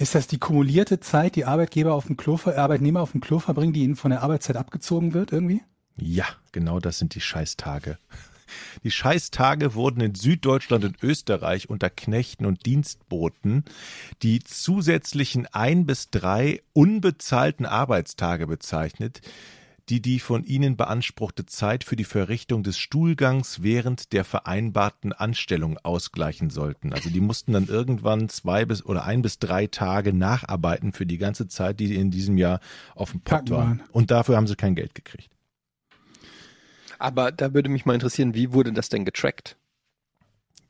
Ist das die kumulierte Zeit, die Arbeitgeber auf dem Klo, Arbeitnehmer auf dem Klo verbringen, die ihnen von der Arbeitszeit abgezogen wird irgendwie? ja, genau das sind die Scheißtage. Die Scheißtage wurden in Süddeutschland und Österreich unter Knechten und Dienstboten die zusätzlichen ein bis drei unbezahlten Arbeitstage bezeichnet, die die von ihnen beanspruchte Zeit für die Verrichtung des Stuhlgangs während der vereinbarten Anstellung ausgleichen sollten. Also die mussten dann irgendwann zwei bis oder ein bis drei Tage nacharbeiten für die ganze Zeit, die in diesem Jahr auf dem Pott waren. Und dafür haben sie kein Geld gekriegt. Aber da würde mich mal interessieren, wie wurde das denn getrackt?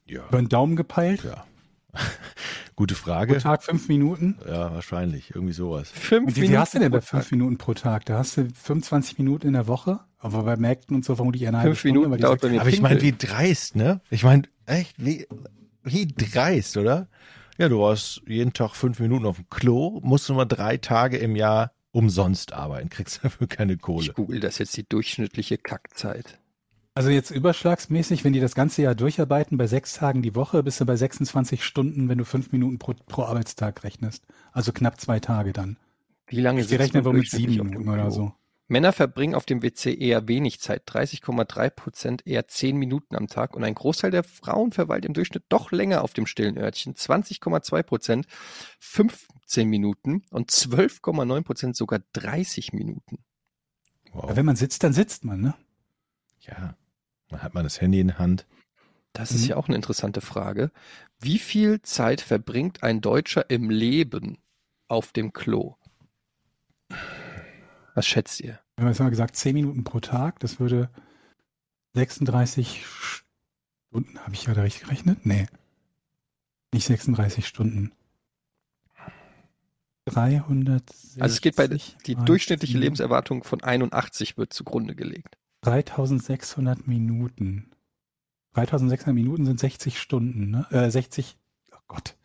Ja. Über den Daumen gepeilt? Ja. Gute Pro Frage. Tag fünf Minuten? Ja, wahrscheinlich. Irgendwie sowas. Fünf Und wie viel hast du denn bei pro fünf Tag. Minuten pro Tag? Da hast du 25 Minuten in der Woche, aber bei Märkten und so vermutlich eine halbe Fünf Stunde. Minuten dauert sechs- bei mir Aber ich meine, wie dreist, ne? Ich meine, echt, wie, wie dreist, oder? Ja, du hast jeden Tag fünf Minuten auf dem Klo, musst du mal drei Tage im Jahr umsonst arbeiten, kriegst dafür keine Kohle. Ich google das jetzt die durchschnittliche Kackzeit. Also jetzt überschlagsmäßig, wenn die das ganze Jahr durcharbeiten, bei sechs Tagen die Woche, bist du bei 26 Stunden, wenn du fünf Minuten pro, pro Arbeitstag rechnest. Also knapp zwei Tage dann. Wie lange Ich sitzt rechne man wohl mit sieben durchschnittlich auf dem Minuten oder so. Männer verbringen auf dem WC eher wenig Zeit, 30,3 Prozent eher 10 Minuten am Tag und ein Großteil der Frauen verweilt im Durchschnitt doch länger auf dem stillen Örtchen, 20,2 Prozent 15 Minuten und 12,9 Prozent sogar 30 Minuten. Wow. Ja, wenn man sitzt, dann sitzt man, ne? Ja. Dann hat man das Handy in der Hand. Das ist Mhm. ja auch eine interessante Frage. Wie viel Zeit verbringt ein Deutscher im Leben auf dem Klo? Was schätzt ihr? Wir haben jetzt mal gesagt, 10 Minuten pro Tag, das würde 36 Stunden, habe ich gerade richtig gerechnet? Nee. Nicht 36 Stunden. 360. Also es geht bei die durchschnittliche Lebenserwartung von 81 wird zugrunde gelegt. 3600 Minuten. 3600 Minuten sind 60 Stunden, ne? Äh, 60, oh Gott.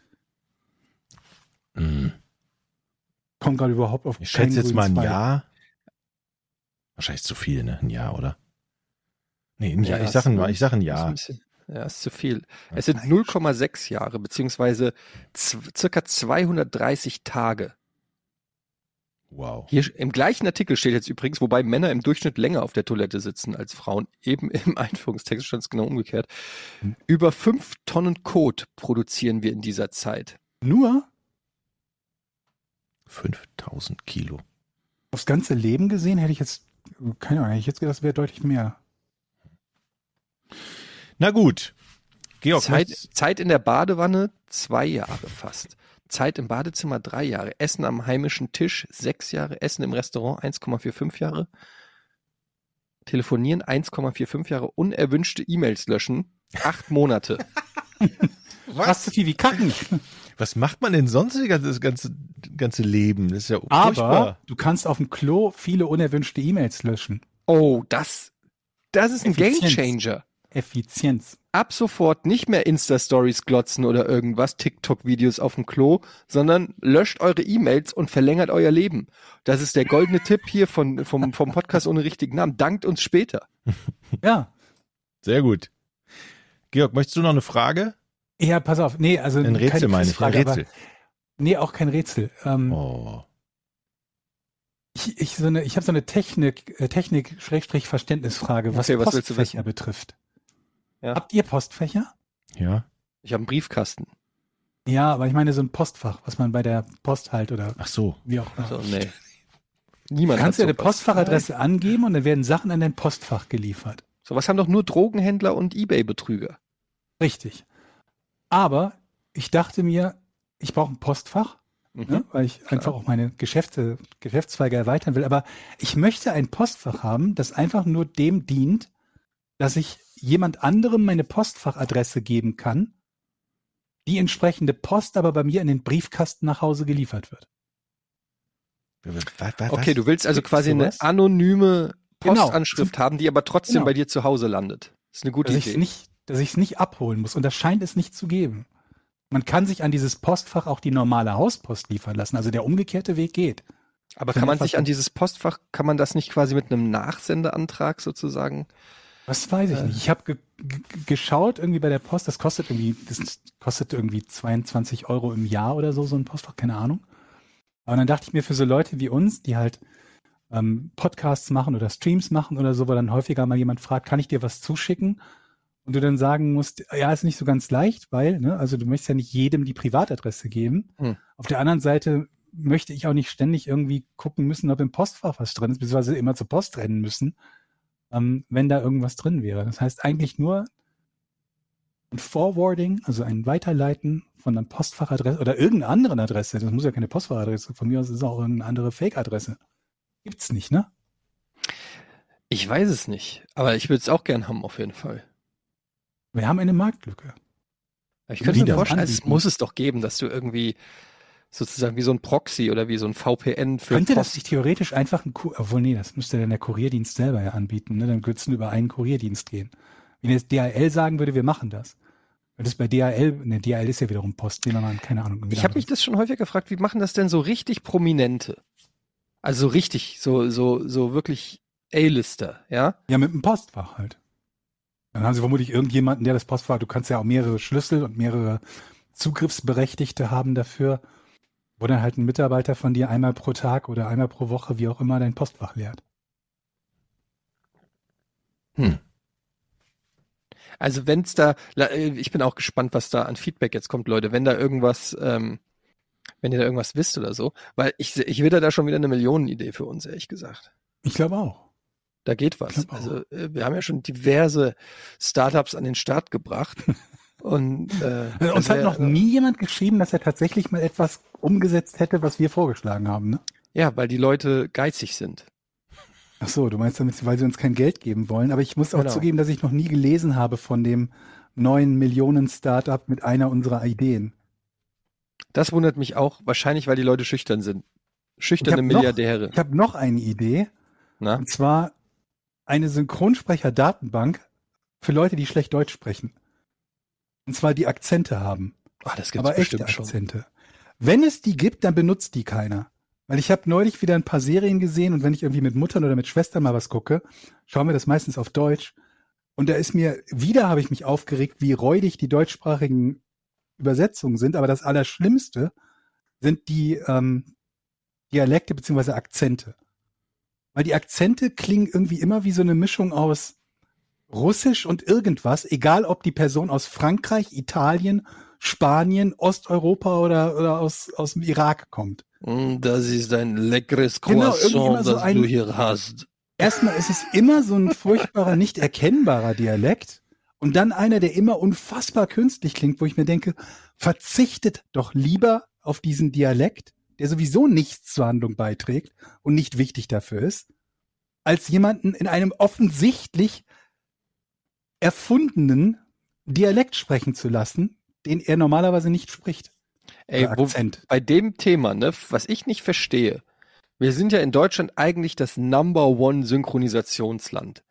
Mhm. Kommt gerade überhaupt auf Ich schätze jetzt mal ein. Jahr. Wahrscheinlich zu viel, ne? Ein Jahr, oder? Nee, ein Jahr. Ja, ich sag ein, ich sag ein Ist ein Jahr. ja, ist zu viel. Es sind 0,6 Jahre, beziehungsweise circa 230 Tage. Wow. Hier im gleichen Artikel steht jetzt übrigens, wobei Männer im Durchschnitt länger auf der Toilette sitzen als Frauen. Eben im Einführungstext stand es genau umgekehrt. Hm. Über fünf Tonnen Kot produzieren wir in dieser Zeit. Nur 5000 Kilo. aufs ganze Leben gesehen hätte ich jetzt, keine Ahnung, hätte ich jetzt gedacht, das wäre deutlich mehr. Na gut. Georg, Zeit, Zeit in der Badewanne zwei Jahre fast. Zeit im Badezimmer drei Jahre. Essen am heimischen Tisch sechs Jahre. Essen im Restaurant 1,45 Jahre. Telefonieren 1,45 Jahre. Unerwünschte E-Mails löschen acht Monate. So viel wie kacken. was macht man denn sonst das ganze, das ganze, ganze Leben? Das ist ja Aber furchtbar. du kannst auf dem Klo viele unerwünschte E-Mails löschen. Oh, das, das ist ein Effizienz. Gamechanger. Effizienz. Ab sofort nicht mehr Insta-Stories glotzen oder irgendwas, TikTok-Videos auf dem Klo, sondern löscht eure E-Mails und verlängert euer Leben. Das ist der goldene Tipp hier von, vom, vom Podcast ohne richtigen Namen. Dankt uns später. Ja. Sehr gut. Georg, möchtest du noch eine Frage? Ja, pass auf. Nee, also Ein Rätsel keine meine ich. Ein Quizfrage, Rätsel. Aber, nee, auch kein Rätsel. Ähm, Oh. Ich, ich, so eine, ich habe so eine Technik, äh, Technik-Verständnisfrage, was Okay, was Postfächer wissen? betrifft. Ja. Habt ihr Postfächer? Ja. Ich habe einen Briefkasten. Ja, aber ich meine so ein Postfach, was man bei der Post halt oder Ach so. wie auch immer. So, nee. Niemand Kannst du hat eine. Postfachadresse angeben und dann werden Sachen an dein Postfach geliefert. Sowas haben doch nur Drogenhändler und Ebay-Betrüger. Richtig. Aber ich dachte mir, ich brauche ein Postfach, Mhm. ne, weil ich einfach auch meine Geschäfte, Geschäftszweige erweitern will. Aber ich möchte ein Postfach haben, das einfach nur dem dient, dass ich jemand anderem meine Postfachadresse geben kann, die entsprechende Post aber bei mir in den Briefkasten nach Hause geliefert wird. Was, was, Okay, du willst also quasi eine anonyme Genau. Postanschrift haben, die aber trotzdem Genau. bei dir zu Hause landet. Das ist eine gute dass ich es Idee. nicht, dass ich es nicht abholen muss. Und das scheint es nicht zu geben. Man kann sich an dieses Postfach auch die normale Hauspost liefern lassen. Also der umgekehrte Weg geht. aber Kann man sich an dieses Postfach, kann man das nicht quasi mit einem Nachsendeantrag sozusagen? Das weiß ich Äh. nicht. Ich habe ge ge geschaut irgendwie bei der Post, das kostet irgendwie, das kostet irgendwie 22 Euro im Jahr oder so, so ein Postfach, keine Ahnung. Aber dann dachte ich mir, für so Leute wie uns, die halt ähm, Podcasts machen oder Streams machen oder so, weil dann häufiger mal jemand fragt, kann ich dir was zuschicken? Und du dann sagen musst, ja, ist nicht so ganz leicht, weil, ne, also du möchtest ja nicht jedem die Privatadresse geben. Hm. Auf der anderen Seite möchte ich auch nicht ständig irgendwie gucken müssen, ob im Postfach was drin ist, beziehungsweise immer zur Post rennen müssen, ähm, wenn da irgendwas drin wäre. Das heißt eigentlich nur ein Forwarding, also ein Weiterleiten von einer Postfachadresse oder irgendeiner anderen Adresse. Das muss ja keine Postfachadresse. Von mir aus ist es auch eine andere Fake-Adresse. Gibt's nicht, ne? Ich weiß es nicht, aber ich würde es auch gern haben auf jeden Fall. Wir haben eine Marktlücke. Ich könnte mir vorstellen, es muss es doch geben, dass du irgendwie sozusagen wie so ein Proxy oder wie so ein VPN für Könnte das Post. nicht theoretisch einfach ein Kur obwohl nee, das müsste dann der Kurierdienst selber ja anbieten, ne? Dann würde es über einen Kurierdienst gehen. Wenn jetzt DHL sagen würde, wir machen das. Weil das bei DHL, ne, DHL ist ja wiederum Post, nehmen wir mal, keine Ahnung. Ich habe mich das schon häufig gefragt, wie machen das denn so richtig Prominente? Also so richtig, so, so, so wirklich A-Lister, ja? Ja, mit dem Postfach halt. Dann haben sie vermutlich irgendjemanden, der das Postfach, du kannst ja auch mehrere Schlüssel und mehrere Zugriffsberechtigte haben dafür. Wo dann halt ein Mitarbeiter von dir einmal pro Tag oder einmal pro Woche, wie auch immer, dein Postfach leert. Also wenn's da, la- äh, ich bin auch gespannt, was da an Feedback jetzt kommt, Leute. Wenn da irgendwas, ähm, wenn ihr da irgendwas wisst oder so, weil ich, ich witter da schon wieder eine Millionenidee für uns, ehrlich gesagt. Ich glaube auch. Da geht was. Also äh, wir haben ja schon diverse Startups an den Start gebracht. Und äh, Äh, Uns das hat noch nie jemand geschrieben, dass er tatsächlich mal etwas umgesetzt hätte, was wir vorgeschlagen haben. Ne? Ja, weil die Leute geizig sind. Ach so, du meinst damit, weil sie uns kein Geld geben wollen. Aber ich muss auch Genau. zugeben, dass ich noch nie gelesen habe von dem neuen Millionen-Startup mit einer unserer Ideen. Das wundert mich auch, wahrscheinlich, weil die Leute schüchtern sind. Schüchterne Ich hab noch- Milliardäre. Ich habe noch eine Idee, Na? und zwar eine Synchronsprecher-Datenbank für Leute, die schlecht Deutsch sprechen. Und zwar die Akzente haben. Ah, das gibt's aber echte bestimmt schon. Akzente. Wenn es die gibt, dann benutzt die keiner. Weil ich habe neulich wieder ein paar Serien gesehen und wenn ich irgendwie mit Muttern oder mit Schwestern mal was gucke, schauen wir das meistens auf Deutsch. Und da ist mir, wieder habe ich mich aufgeregt, wie räudig die deutschsprachigen Übersetzungen sind. Aber das Allerschlimmste sind die ähm, Dialekte beziehungsweise Akzente. Weil die Akzente klingen irgendwie immer wie so eine Mischung aus Russisch und irgendwas, egal ob die Person aus Frankreich, Italien, Spanien, Osteuropa oder, oder aus, aus dem Irak kommt. Mm, Das ist ein leckeres Genau, Croissant, immer so das ein- du hier hast. Erstmal ist es immer so ein furchtbarer, nicht erkennbarer Dialekt und dann einer, der immer unfassbar künstlich klingt, wo ich mir denke, verzichtet doch lieber auf diesen Dialekt, der sowieso nichts zur Handlung beiträgt und nicht wichtig dafür ist, als jemanden in einem offensichtlich erfundenen Dialekt sprechen zu lassen, den er normalerweise nicht spricht. Ey, wo, bei dem Thema, ne, was ich nicht verstehe, wir sind ja in Deutschland eigentlich das Number One Synchronisationsland.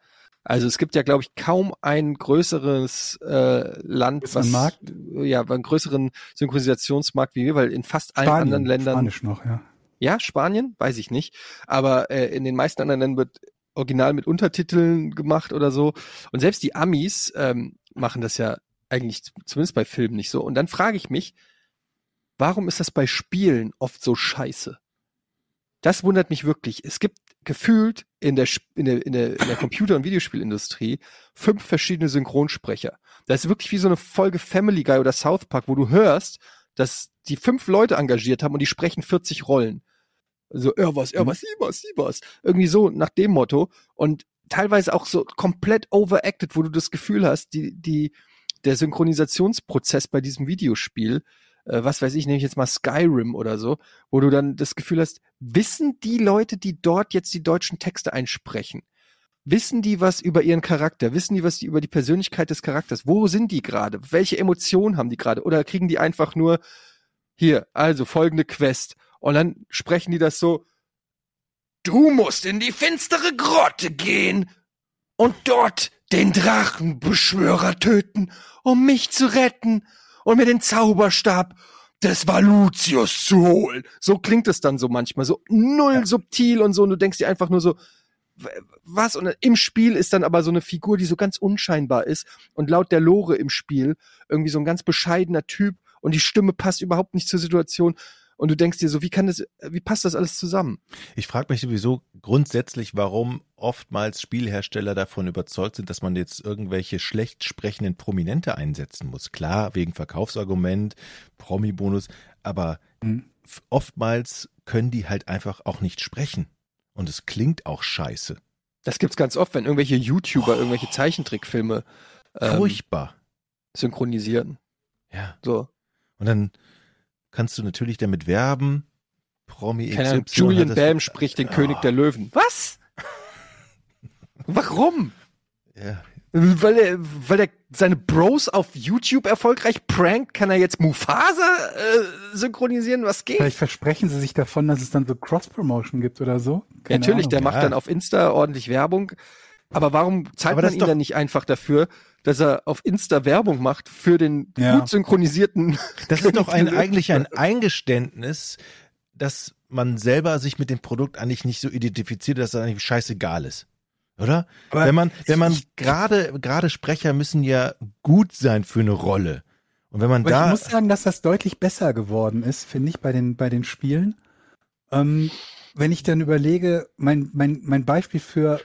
Also es gibt ja, glaube ich, kaum ein größeres äh, Land, was Markt? ja einen größeren Synchronisationsmarkt wie wir, weil in fast allen anderen Ländern Spanisch noch, ja. Ja, Spanien, weiß ich nicht. Aber äh, in den meisten anderen Ländern wird original mit Untertiteln gemacht oder so. Und selbst die Amis ähm, machen das ja eigentlich zumindest bei Filmen nicht so. Und dann frage ich mich, warum ist das bei Spielen oft so scheiße? Das wundert mich wirklich. Es gibt gefühlt in der, in der, in der, in der Computer- und Videospielindustrie fünf verschiedene Synchronsprecher. Das ist wirklich wie so eine Folge Family Guy oder South Park, wo du hörst, dass die fünf Leute engagiert haben und die sprechen 40 Rollen. Also, er was, er was, sie was, sie was. Irgendwie so nach dem Motto. Und teilweise auch so komplett overacted, wo du das Gefühl hast, die, die, der Synchronisationsprozess bei diesem Videospiel, äh, was weiß ich, nehme ich jetzt mal Skyrim oder so, wo du dann das Gefühl hast, wissen die Leute, die dort jetzt die deutschen Texte einsprechen, wissen die was über ihren Charakter? Wissen die was die über die Persönlichkeit des Charakters? Wo sind die gerade? Welche Emotionen haben die gerade? Oder kriegen die einfach nur hier, also folgende Quest und dann sprechen die das so Du musst in die finstere Grotte gehen und dort den Drachenbeschwörer töten, um mich zu retten und mir den Zauberstab des Valutius zu holen. So klingt es dann so manchmal, so null subtil und so, und du denkst dir einfach nur so, was? Und im Spiel ist dann aber so eine Figur, die so ganz unscheinbar ist und laut der Lore im Spiel irgendwie so ein ganz bescheidener Typ und die Stimme passt überhaupt nicht zur Situation. Und du denkst dir so, wie kann das, wie passt das alles zusammen? Ich frage mich sowieso grundsätzlich, warum oftmals Spielhersteller davon überzeugt sind, dass man jetzt irgendwelche schlecht sprechenden Prominente einsetzen muss. Klar, wegen Verkaufsargument, Promi-Bonus, aber Mhm. oftmals können die halt einfach auch nicht sprechen. Und es klingt auch scheiße. Das gibt's ganz oft, wenn irgendwelche YouTuber irgendwelche Zeichentrickfilme ähm, Furchtbar. synchronisieren. Ja. So. Und dann kannst du natürlich damit werben. Promi Keine Ahnung, XY Julian hat das- Bam spricht den Ah. König der Löwen. Was? Warum? Ja, Weil er, weil er seine Bros auf YouTube erfolgreich prankt, kann er jetzt Mufasa äh, synchronisieren? Was geht? Vielleicht versprechen sie sich davon, dass es dann so Cross-Promotion gibt oder so. Keine Natürlich, der Ahnung. macht ja. dann auf Insta ordentlich Werbung. Aber warum zahlt Aber man das ihn dann nicht einfach dafür, dass er auf Insta Werbung macht für den Ja. gut synchronisierten? Das ist doch ein, eigentlich ein Eingeständnis, dass man selber sich mit dem Produkt eigentlich nicht so identifiziert, dass das eigentlich scheißegal ist. Oder? Aber wenn man, wenn man gerade, gerade Sprecher müssen ja gut sein für eine Rolle. Und wenn man Aber da, ich muss sagen, dass das deutlich besser geworden ist, finde ich, bei den, bei den Spielen. Ähm, wenn ich dann überlege, mein, mein, mein Beispiel für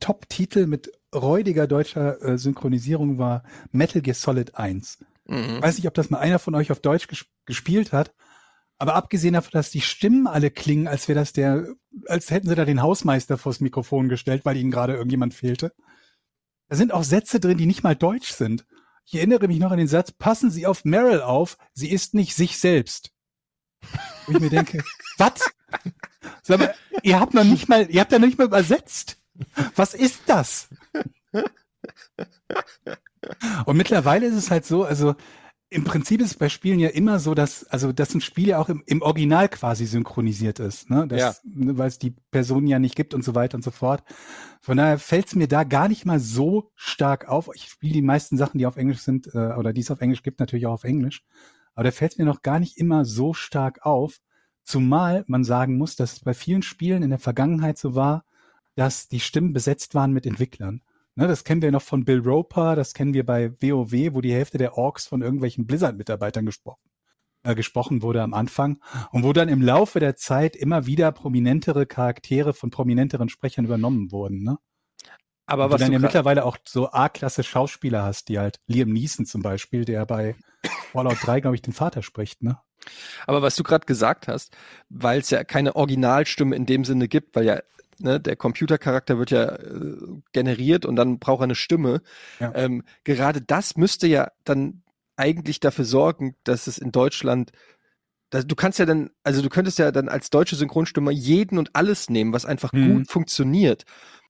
Top-Titel mit räudiger deutscher äh, Synchronisierung war Metal Gear Solid 1. Mhm. Ich weiß nicht, ob das mal einer von euch auf Deutsch ges gespielt hat, aber abgesehen davon, dass die Stimmen alle klingen, als wäre das der, als hätten sie da den Hausmeister vors Mikrofon gestellt, weil ihnen gerade irgendjemand fehlte. Da sind auch Sätze drin, die nicht mal deutsch sind. Ich erinnere mich noch an den Satz, passen Sie auf Meryl auf, sie ist nicht sich selbst. Wo ich mir denke, was? Sag mal, ihr habt noch nicht mal, ihr habt ja noch nicht mal übersetzt. Was ist das? Und mittlerweile ist es halt so, also im Prinzip ist es bei Spielen ja immer so, dass, also, dass ein Spiel ja auch im, im Original quasi synchronisiert ist, ne? Das, Ja. ne, weil es die Person ja nicht gibt und so weiter und so fort. Von daher fällt es mir da gar nicht mal so stark auf. Ich spiele die meisten Sachen, die auf Englisch sind, äh, oder die es auf Englisch gibt, natürlich auch auf Englisch. Aber da fällt es mir noch gar nicht immer so stark auf. Zumal man sagen muss, dass es bei vielen Spielen in der Vergangenheit so war, dass die Stimmen besetzt waren mit Entwicklern. Ne, das kennen wir noch von Bill Roper, das kennen wir bei WoW, wo die Hälfte der Orks von irgendwelchen Blizzard-Mitarbeitern gesprochen, äh, gesprochen wurde am Anfang und wo dann im Laufe der Zeit immer wieder prominentere Charaktere von prominenteren Sprechern übernommen wurden. Ne? Aber Und was du dann ja mittlerweile auch so A-Klasse Schauspieler hast, die halt Liam Neeson zum Beispiel, der bei Fallout 3, glaube ich, den Vater spricht, ne? Aber was du gerade gesagt hast, weil es ja keine Originalstimme in dem Sinne gibt, weil ja ne, der Computercharakter wird ja äh, generiert und dann braucht er eine Stimme. Ja. Ähm, gerade das müsste ja dann eigentlich dafür sorgen, dass es in Deutschland da- Du kannst ja dann, also du könntest ja dann als deutsche Synchronstimme jeden und alles nehmen, was einfach Mhm. gut funktioniert.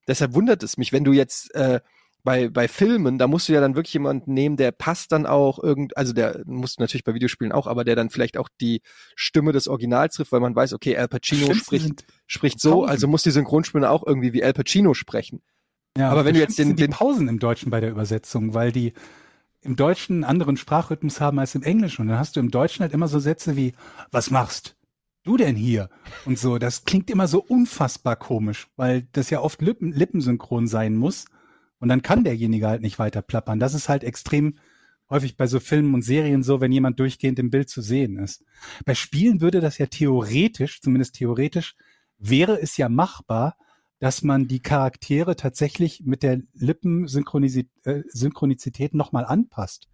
Deshalb wundert es mich, wenn du jetzt äh, bei, bei Filmen, da musst du ja dann wirklich jemanden nehmen, der passt dann auch irgend, also der musst du natürlich bei Videospielen auch, aber der dann vielleicht auch die Stimme des Originals trifft, weil man weiß, okay, Al Pacino Stimmt, spricht, spricht so, Pausen. also muss die Synchronstimme auch irgendwie wie Al Pacino sprechen. Ja, Aber wenn du jetzt den- den- Pausen im Deutschen bei der Übersetzung, weil die im Deutschen einen anderen Sprachrhythmus haben als im Englischen. Und dann hast du im Deutschen halt immer so Sätze wie, was machst du denn hier? Und so, das klingt immer so unfassbar komisch, weil das ja oft Lippen, lippensynchron sein muss. Und dann kann derjenige halt nicht weiter plappern. Das ist halt extrem häufig bei so Filmen und Serien so, wenn jemand durchgehend im Bild zu sehen ist. Bei Spielen würde das ja theoretisch, zumindest theoretisch, wäre es ja machbar, dass man die Charaktere tatsächlich mit der Lippensynchronizität äh, Synchronizität nochmal anpasst.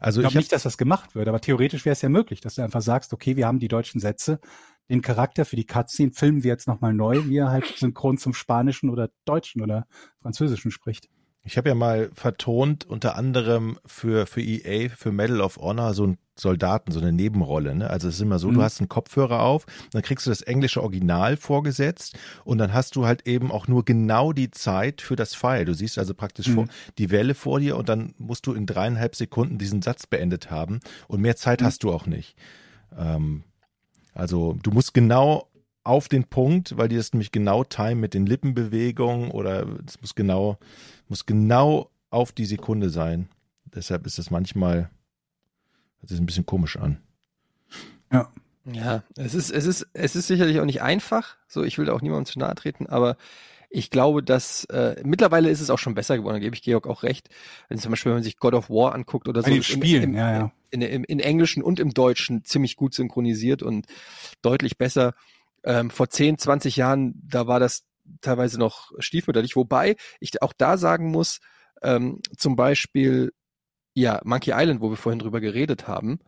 also Ich glaube nicht, dass das gemacht wird, aber theoretisch wäre es ja möglich, dass du einfach sagst, okay, wir haben die deutschen Sätze, den Charakter für die Cutscene filmen wir jetzt nochmal neu, wie er halt synchron zum Spanischen oder Deutschen oder Französischen spricht. Ich habe ja mal vertont, unter anderem für, für EA, für Medal of Honor, so einen Soldaten, so eine Nebenrolle. Ne? Also es ist immer so, du Mhm. hast einen Kopfhörer auf, dann kriegst du das englische Original vorgesetzt und dann hast du halt eben auch nur genau die Zeit für das Pfeil. Du siehst also praktisch Mhm. vor, die Welle vor dir und dann musst du in dreieinhalb Sekunden diesen Satz beendet haben und mehr Zeit Mhm. hast du auch nicht. Ähm, also du musst genau auf den Punkt, weil die das nämlich genau timen mit den Lippenbewegungen oder es muss genau, muss genau auf die Sekunde sein. Deshalb ist es manchmal, hört sich ein bisschen komisch an. Ja, es ist, es ist, es ist sicherlich auch nicht einfach. So, ich will da auch niemandem zu nahe treten, aber ich glaube, dass äh, mittlerweile ist es auch schon besser geworden, da gebe ich Georg auch recht. Wenn zum Beispiel, wenn man sich God of War anguckt oder so, ist im- Spielen, im, ja, ja. In, im, in Englischen und im Deutschen ziemlich gut synchronisiert und deutlich besser. Ähm, vor 10, 20 Jahren, da war das teilweise noch stiefmütterlich, wobei ich auch da sagen muss, ähm, zum Beispiel, ja, Monkey Island, wo wir vorhin drüber geredet haben,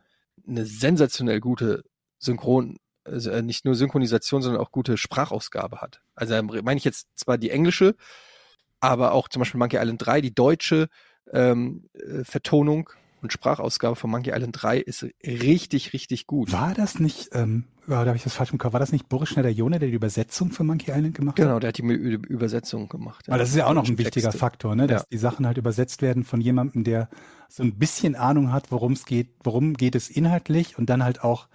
eine sensationell gute Synchron, also äh, nicht nur Synchronisation, sondern auch gute Sprachausgabe hat. Also meine ich jetzt zwar die englische, aber auch zum Beispiel Monkey Island 3, die deutsche ähm, äh, Vertonung und Sprachausgabe von Monkey Island 3 ist richtig, richtig gut. War das nicht, ähm, ja, da habe ich das falsch im Kopf, war das nicht Boris Schneider-Jone, der die Übersetzung für Monkey Island gemacht hat? Genau, der hat die Übersetzung gemacht. Weil das ist ja auch noch ein wichtiger Texte. Faktor, ne? dass Ja. die Sachen halt übersetzt werden von jemandem, der so ein bisschen Ahnung hat, worum es geht, worum geht es inhaltlich und dann halt auch,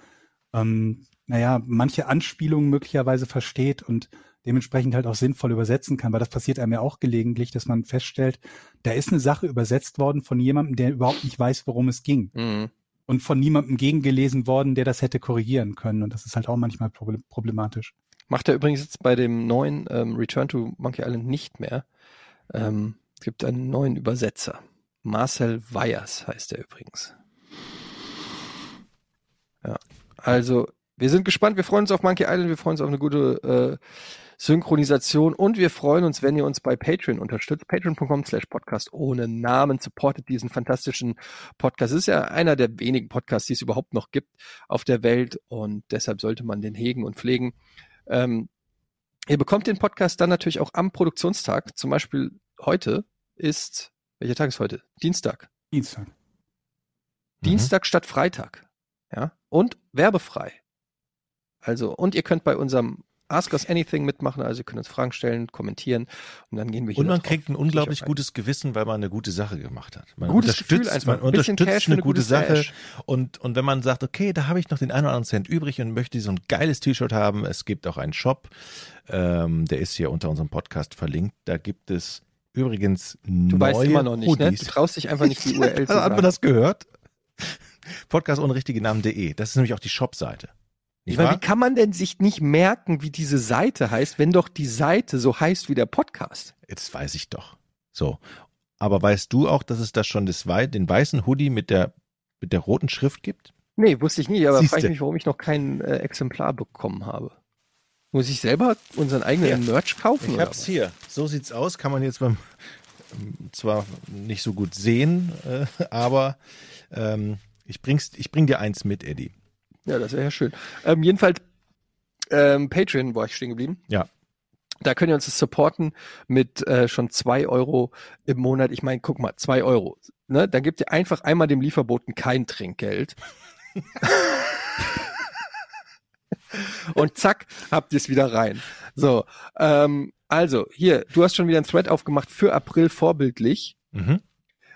ähm, naja, manche Anspielungen möglicherweise versteht und dementsprechend halt auch sinnvoll übersetzen kann, weil das passiert einem ja auch gelegentlich, dass man feststellt, da ist eine Sache übersetzt worden von jemandem, der überhaupt nicht weiß, worum es ging Mhm. und von niemandem gegengelesen worden, der das hätte korrigieren können und das ist halt auch manchmal proble- problematisch. Macht er übrigens jetzt bei dem neuen ähm, Return to Monkey Island nicht mehr. Ähm, es gibt einen neuen Übersetzer. Marcel Weyers heißt er übrigens. Ja. Also, wir sind gespannt. Wir freuen uns auf Monkey Island. Wir freuen uns auf eine gute äh, Synchronisation und wir freuen uns, wenn ihr uns bei Patreon unterstützt. Patreon.com slash Podcast ohne Namen. Supportet diesen fantastischen Podcast. Es ist ja einer der wenigen Podcasts, die es überhaupt noch gibt auf der Welt und deshalb sollte man den hegen und pflegen. Ähm, ihr bekommt den Podcast dann natürlich auch am Produktionstag. Zum Beispiel heute ist, welcher Tag ist heute? Dienstag. Dienstag. Dienstag statt Freitag. Ja. Und werbefrei. Also, und ihr könnt bei unserem Ask Us Anything mitmachen, also ihr könnt uns Fragen stellen, kommentieren und dann gehen wir hier Und man kriegt ein unglaublich gutes Gewissen, weil man eine gute Sache gemacht hat. Man Gutes Gefühl unterstützt, einfach. man Ein unterstützt Cash eine eine gute Sache. Und, und wenn man sagt, okay, da habe ich noch den einen oder anderen Cent übrig und möchte so ein geiles T-Shirt haben, es gibt auch einen Shop, ähm, der ist hier unter unserem Podcast verlinkt. Da gibt es übrigens Du weißt neue immer noch nicht, ne? Du traust dich einfach nicht, die URL zu Hat man sagen. das gehört? Podcast ohne richtige Namen.de. Das ist nämlich auch die Shop-Seite. Nicht Ich meine, wahr? wie kann man denn sich nicht merken, wie diese Seite heißt, wenn doch die Seite so heißt wie der Podcast? Jetzt weiß ich doch. So. Aber weißt du auch, dass es da schon das den weißen Hoodie mit der, mit der roten Schrift gibt? Nee, wusste ich nicht, aber Siehste. frage ich mich, warum ich noch kein äh, Exemplar bekommen habe. Muss ich selber unseren eigenen Hier. Merch kaufen? Ich hab's was? hier. So sieht's aus. Kann man jetzt beim zwar nicht so gut sehen, äh, aber ähm, ich bring's, ich bring dir eins mit, Eddie. Ja, das wäre ja schön. Ähm, jedenfalls, ähm, Patreon war ich stehen geblieben. Ja. Da könnt ihr uns das supporten mit äh, schon zwei Euro im Monat. Ich meine, guck mal, zwei Euro. Ne? Dann gebt ihr einfach einmal dem Lieferboten kein Trinkgeld. Und zack, habt ihr es wieder rein. So, ähm, also hier, du hast schon wieder ein Thread aufgemacht für April vorbildlich. Mhm.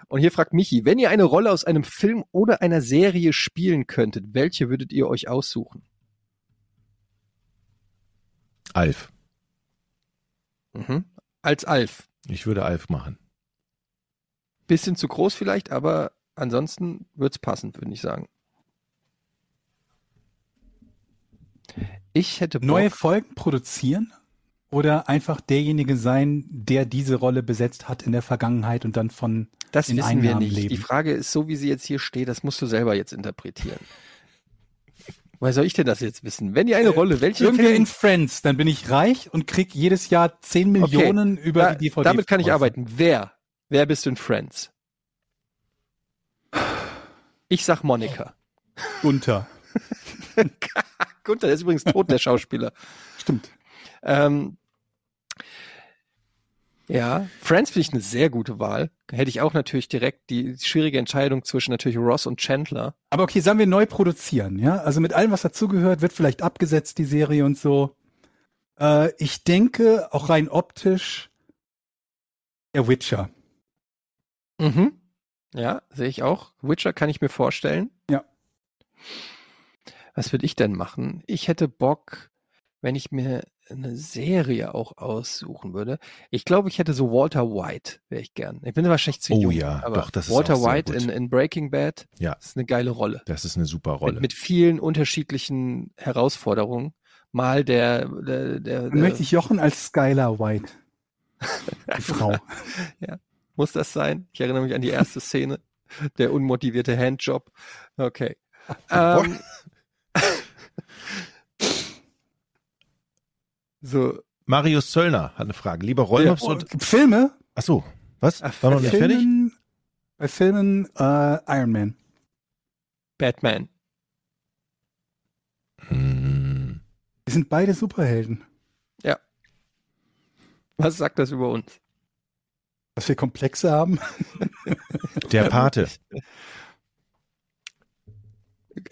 Und hier fragt Michi, wenn ihr eine Rolle aus einem Film oder einer Serie spielen könntet, welche würdet ihr euch aussuchen? Alf. Mhm. Als Alf. Ich würde Alf machen. Bisschen zu groß vielleicht, aber ansonsten wird's passen, würde ich sagen. Ich hätte Bock, Neue Folgen produzieren oder einfach derjenige sein, der diese Rolle besetzt hat in der Vergangenheit und dann von das wissen wir Einnahmen nicht. leben. Die Frage ist, so wie sie jetzt hier steht, das musst du selber jetzt interpretieren. Woher soll ich denn das jetzt wissen? Wenn ihr eine Rolle, welche Irgendwer Film, in Friends, dann bin ich reich und krieg jedes Jahr 10 Millionen über da, die DVD. damit kann ich arbeiten. Wer? Wer bist du in Friends? Ich sag Monika. Unter. Gunther, der ist übrigens tot, der Schauspieler. Stimmt. Ähm, ja, Friends finde ich eine sehr gute Wahl. Hätte ich auch natürlich direkt die schwierige Entscheidung zwischen natürlich Ross und Chandler. Aber okay, sagen wir neu produzieren, ja? Also mit allem, was dazugehört, wird vielleicht abgesetzt, die Serie und so. Äh, ich denke, auch rein optisch, der Witcher. Mhm. Ja, sehe ich auch. Witcher kann ich mir vorstellen. Ja. Was würde ich denn machen? Ich hätte Bock, wenn ich mir eine Serie auch aussuchen würde. Ich glaube, ich hätte so Walter White, wäre ich gern. Ich bin wahrscheinlich zu Oh jung. ja, aber doch, das ist Walter auch sehr White gut. in, in Breaking Bad Ja. ist eine geile Rolle. Das ist eine super Rolle. Mit, mit vielen unterschiedlichen Herausforderungen. Mal der, der, der, der möchte ich Jochen als Skylar White. Die Frau. muss das sein? Ich erinnere mich an die erste Szene, der unmotivierte Handjob. Okay. Ähm, so, Marius Zöllner hat eine Frage. Lieber Rollmops Oh, und. Filme? Ach so, was? Ach, War noch nicht fertig? Bei Filmen äh, Iron Man. Batman. Hm. Wir sind beide Superhelden. Was sagt das über uns? Dass wir Komplexe haben. Der Pate.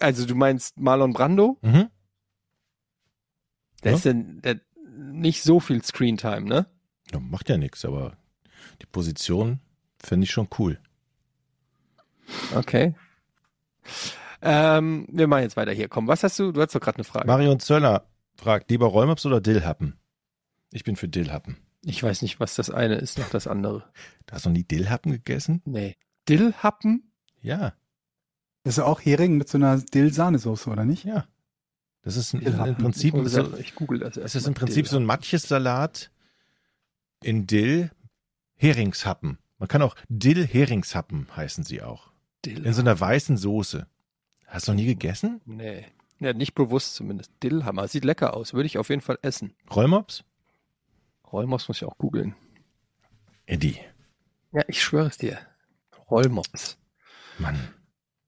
Also du meinst Marlon Brando? Mhm. Der Ja. ist denn der nicht so viel Screentime, ne? Ja, macht ja nichts, aber die Position fände ich schon cool. Okay. Ähm, wir machen jetzt weiter hier. Komm, was hast du? Du hast doch gerade eine Frage. Marion Zöllner fragt, lieber Rollmops oder Dillhappen? Ich bin für Dillhappen. Ich weiß nicht, was das eine ist, noch das andere. Du hast noch nie Dillhappen gegessen? Nee. Dillhappen? Ja, Das ist auch Hering mit so einer Dill-Sahnesoße, oder nicht? ja. Das ist ein, im Prinzip, so, ich google das. es ist im Prinzip so ein Matjessalat in Dill, Heringshappen. Man kann auch Dill-Heringshappen heißen sie auch. Dill. In so einer weißen Soße. Hast du noch nie gegessen? Nee. Ja, nicht bewusst zumindest. Dillhammer. Sieht lecker aus. Würde ich auf jeden Fall essen. Rollmops? Rollmops muss ich auch googeln. Eddie. Ja, ich schwöre es dir. Rollmops. Mann.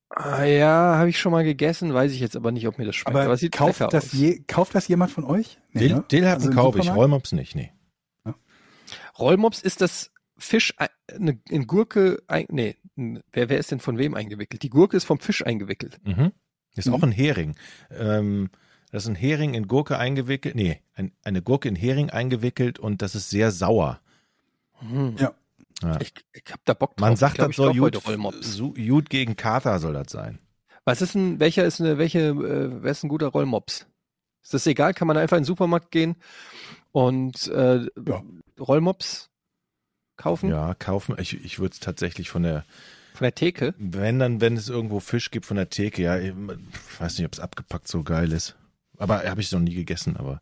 Ah, ja, habe ich schon mal gegessen, weiß ich jetzt aber nicht, ob mir das schmeckt. Aber, Aber, sieht kauft, das aus. je, kauft das jemand von euch? Nee, Dill, ne? Dillhappen Also kaufe ich? Rollmops nicht, nee. Rollmops ist das Fisch ein- eine, in Gurke, ein, nee, wer, wer ist denn von wem eingewickelt? Die Gurke ist vom Fisch eingewickelt. Mhm. Ist Mhm. auch ein Hering. Ähm, das ist ein Hering in Gurke eingewickelt. Nee, ein, eine Gurke in Hering eingewickelt und das ist sehr sauer. Hm. Ja. Ja. Ich, ich hab da Bock drauf. Man Ich sagt, glaub, das ich soll so, gut gegen Kater soll das sein. Was ist ein, welcher ist eine, welche, äh, wer ist ein guter Rollmops? Ist das egal? Kann man einfach in den Supermarkt gehen und äh, Ja. Rollmops kaufen? Ja, kaufen. Ich, ich würde es tatsächlich von der, Von der Theke? wenn dann, wenn es irgendwo Fisch gibt von der Theke, ja, ich weiß nicht, ob es abgepackt so geil ist. Aber habe ich noch nie gegessen, aber.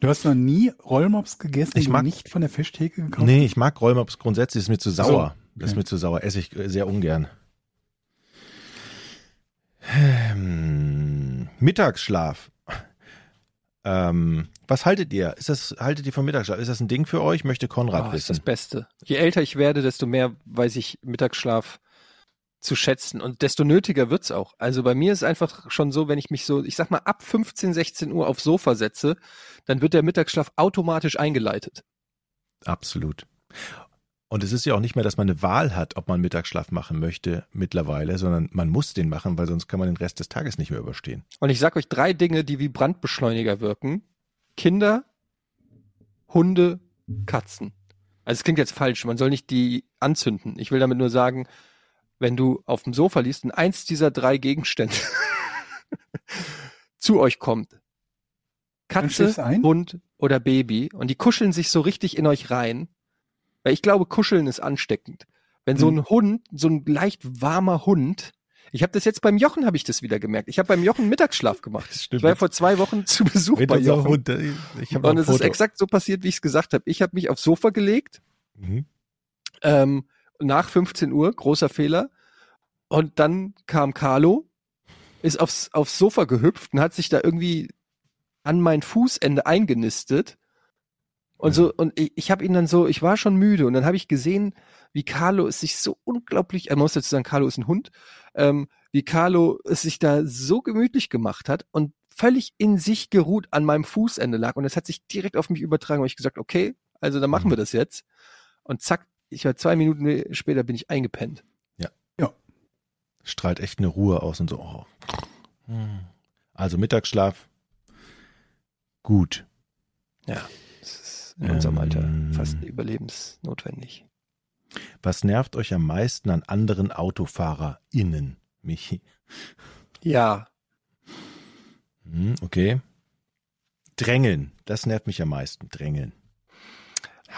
Du hast noch nie Rollmops gegessen, Ich mag- nicht von der Fischtheke gekauft Nee, ich mag Rollmops grundsätzlich, ist mir zu sauer. Das ist okay. mir zu sauer, esse ich äh, sehr ungern. Ähm, Mittagsschlaf. Ähm, was haltet ihr? Ist das, haltet ihr vom Mittagsschlaf? Ist das ein Ding für euch? Möchte Konrad Oh, ist das wissen. Beste. Je älter ich werde, desto mehr weiß ich Mittagsschlaf zu schätzen und desto nötiger wird's auch. Also bei mir ist einfach schon so, wenn ich mich so, ich sag mal, ab 15, 16 Uhr aufs Sofa setze, dann wird der Mittagsschlaf automatisch eingeleitet. Absolut. Und es ist ja auch nicht mehr, dass man eine Wahl hat, ob man Mittagsschlaf machen möchte mittlerweile, sondern man muss den machen, weil sonst kann man den Rest des Tages nicht mehr überstehen. Und ich sag euch drei Dinge, die wie Brandbeschleuniger wirken. Kinder, Hunde, Katzen. Also es klingt jetzt falsch, man soll nicht die anzünden. Ich will damit nur sagen, wenn du auf dem Sofa liest und eins dieser drei Gegenstände zu euch kommt, Katze? Hund oder Baby und die kuscheln sich so richtig in euch rein, weil ich glaube, kuscheln ist ansteckend. Wenn so Mhm. ein Hund, so ein leicht warmer Hund, ich habe das jetzt beim Jochen habe ich das wieder gemerkt. Ich habe beim Jochen Mittagsschlaf gemacht. Ich war vor zwei Wochen zu Besuch Mit bei Jochen. Hund, äh, Und es ist exakt so passiert, wie ich es gesagt habe. Ich habe mich aufs Sofa gelegt, Mhm. ähm, nach 15 Uhr, großer Fehler. Und dann kam Carlo, ist aufs, aufs Sofa gehüpft und hat sich da irgendwie an mein Fußende eingenistet. Und so, und ich, ich habe ihn dann so, ich war schon müde und dann habe ich gesehen, wie Carlo es sich so unglaublich, er muss dazu sagen, Carlo ist ein Hund, ähm, wie Carlo es sich da so gemütlich gemacht hat und völlig in sich geruht an meinem Fußende lag. Und es hat sich direkt auf mich übertragen und ich gesagt, okay, also dann machen wir das jetzt. Und zack, ich war zwei Minuten später bin ich eingepennt. Strahlt echt eine Ruhe aus und so. Oh. Also Mittagsschlaf. Gut. Ja, das ist in unserem Alter Ähm. fast überlebensnotwendig. Was nervt euch am meisten an anderen AutofahrerInnen, Michi? Ja, Hm, okay. Drängeln. Das nervt mich am meisten. Drängeln.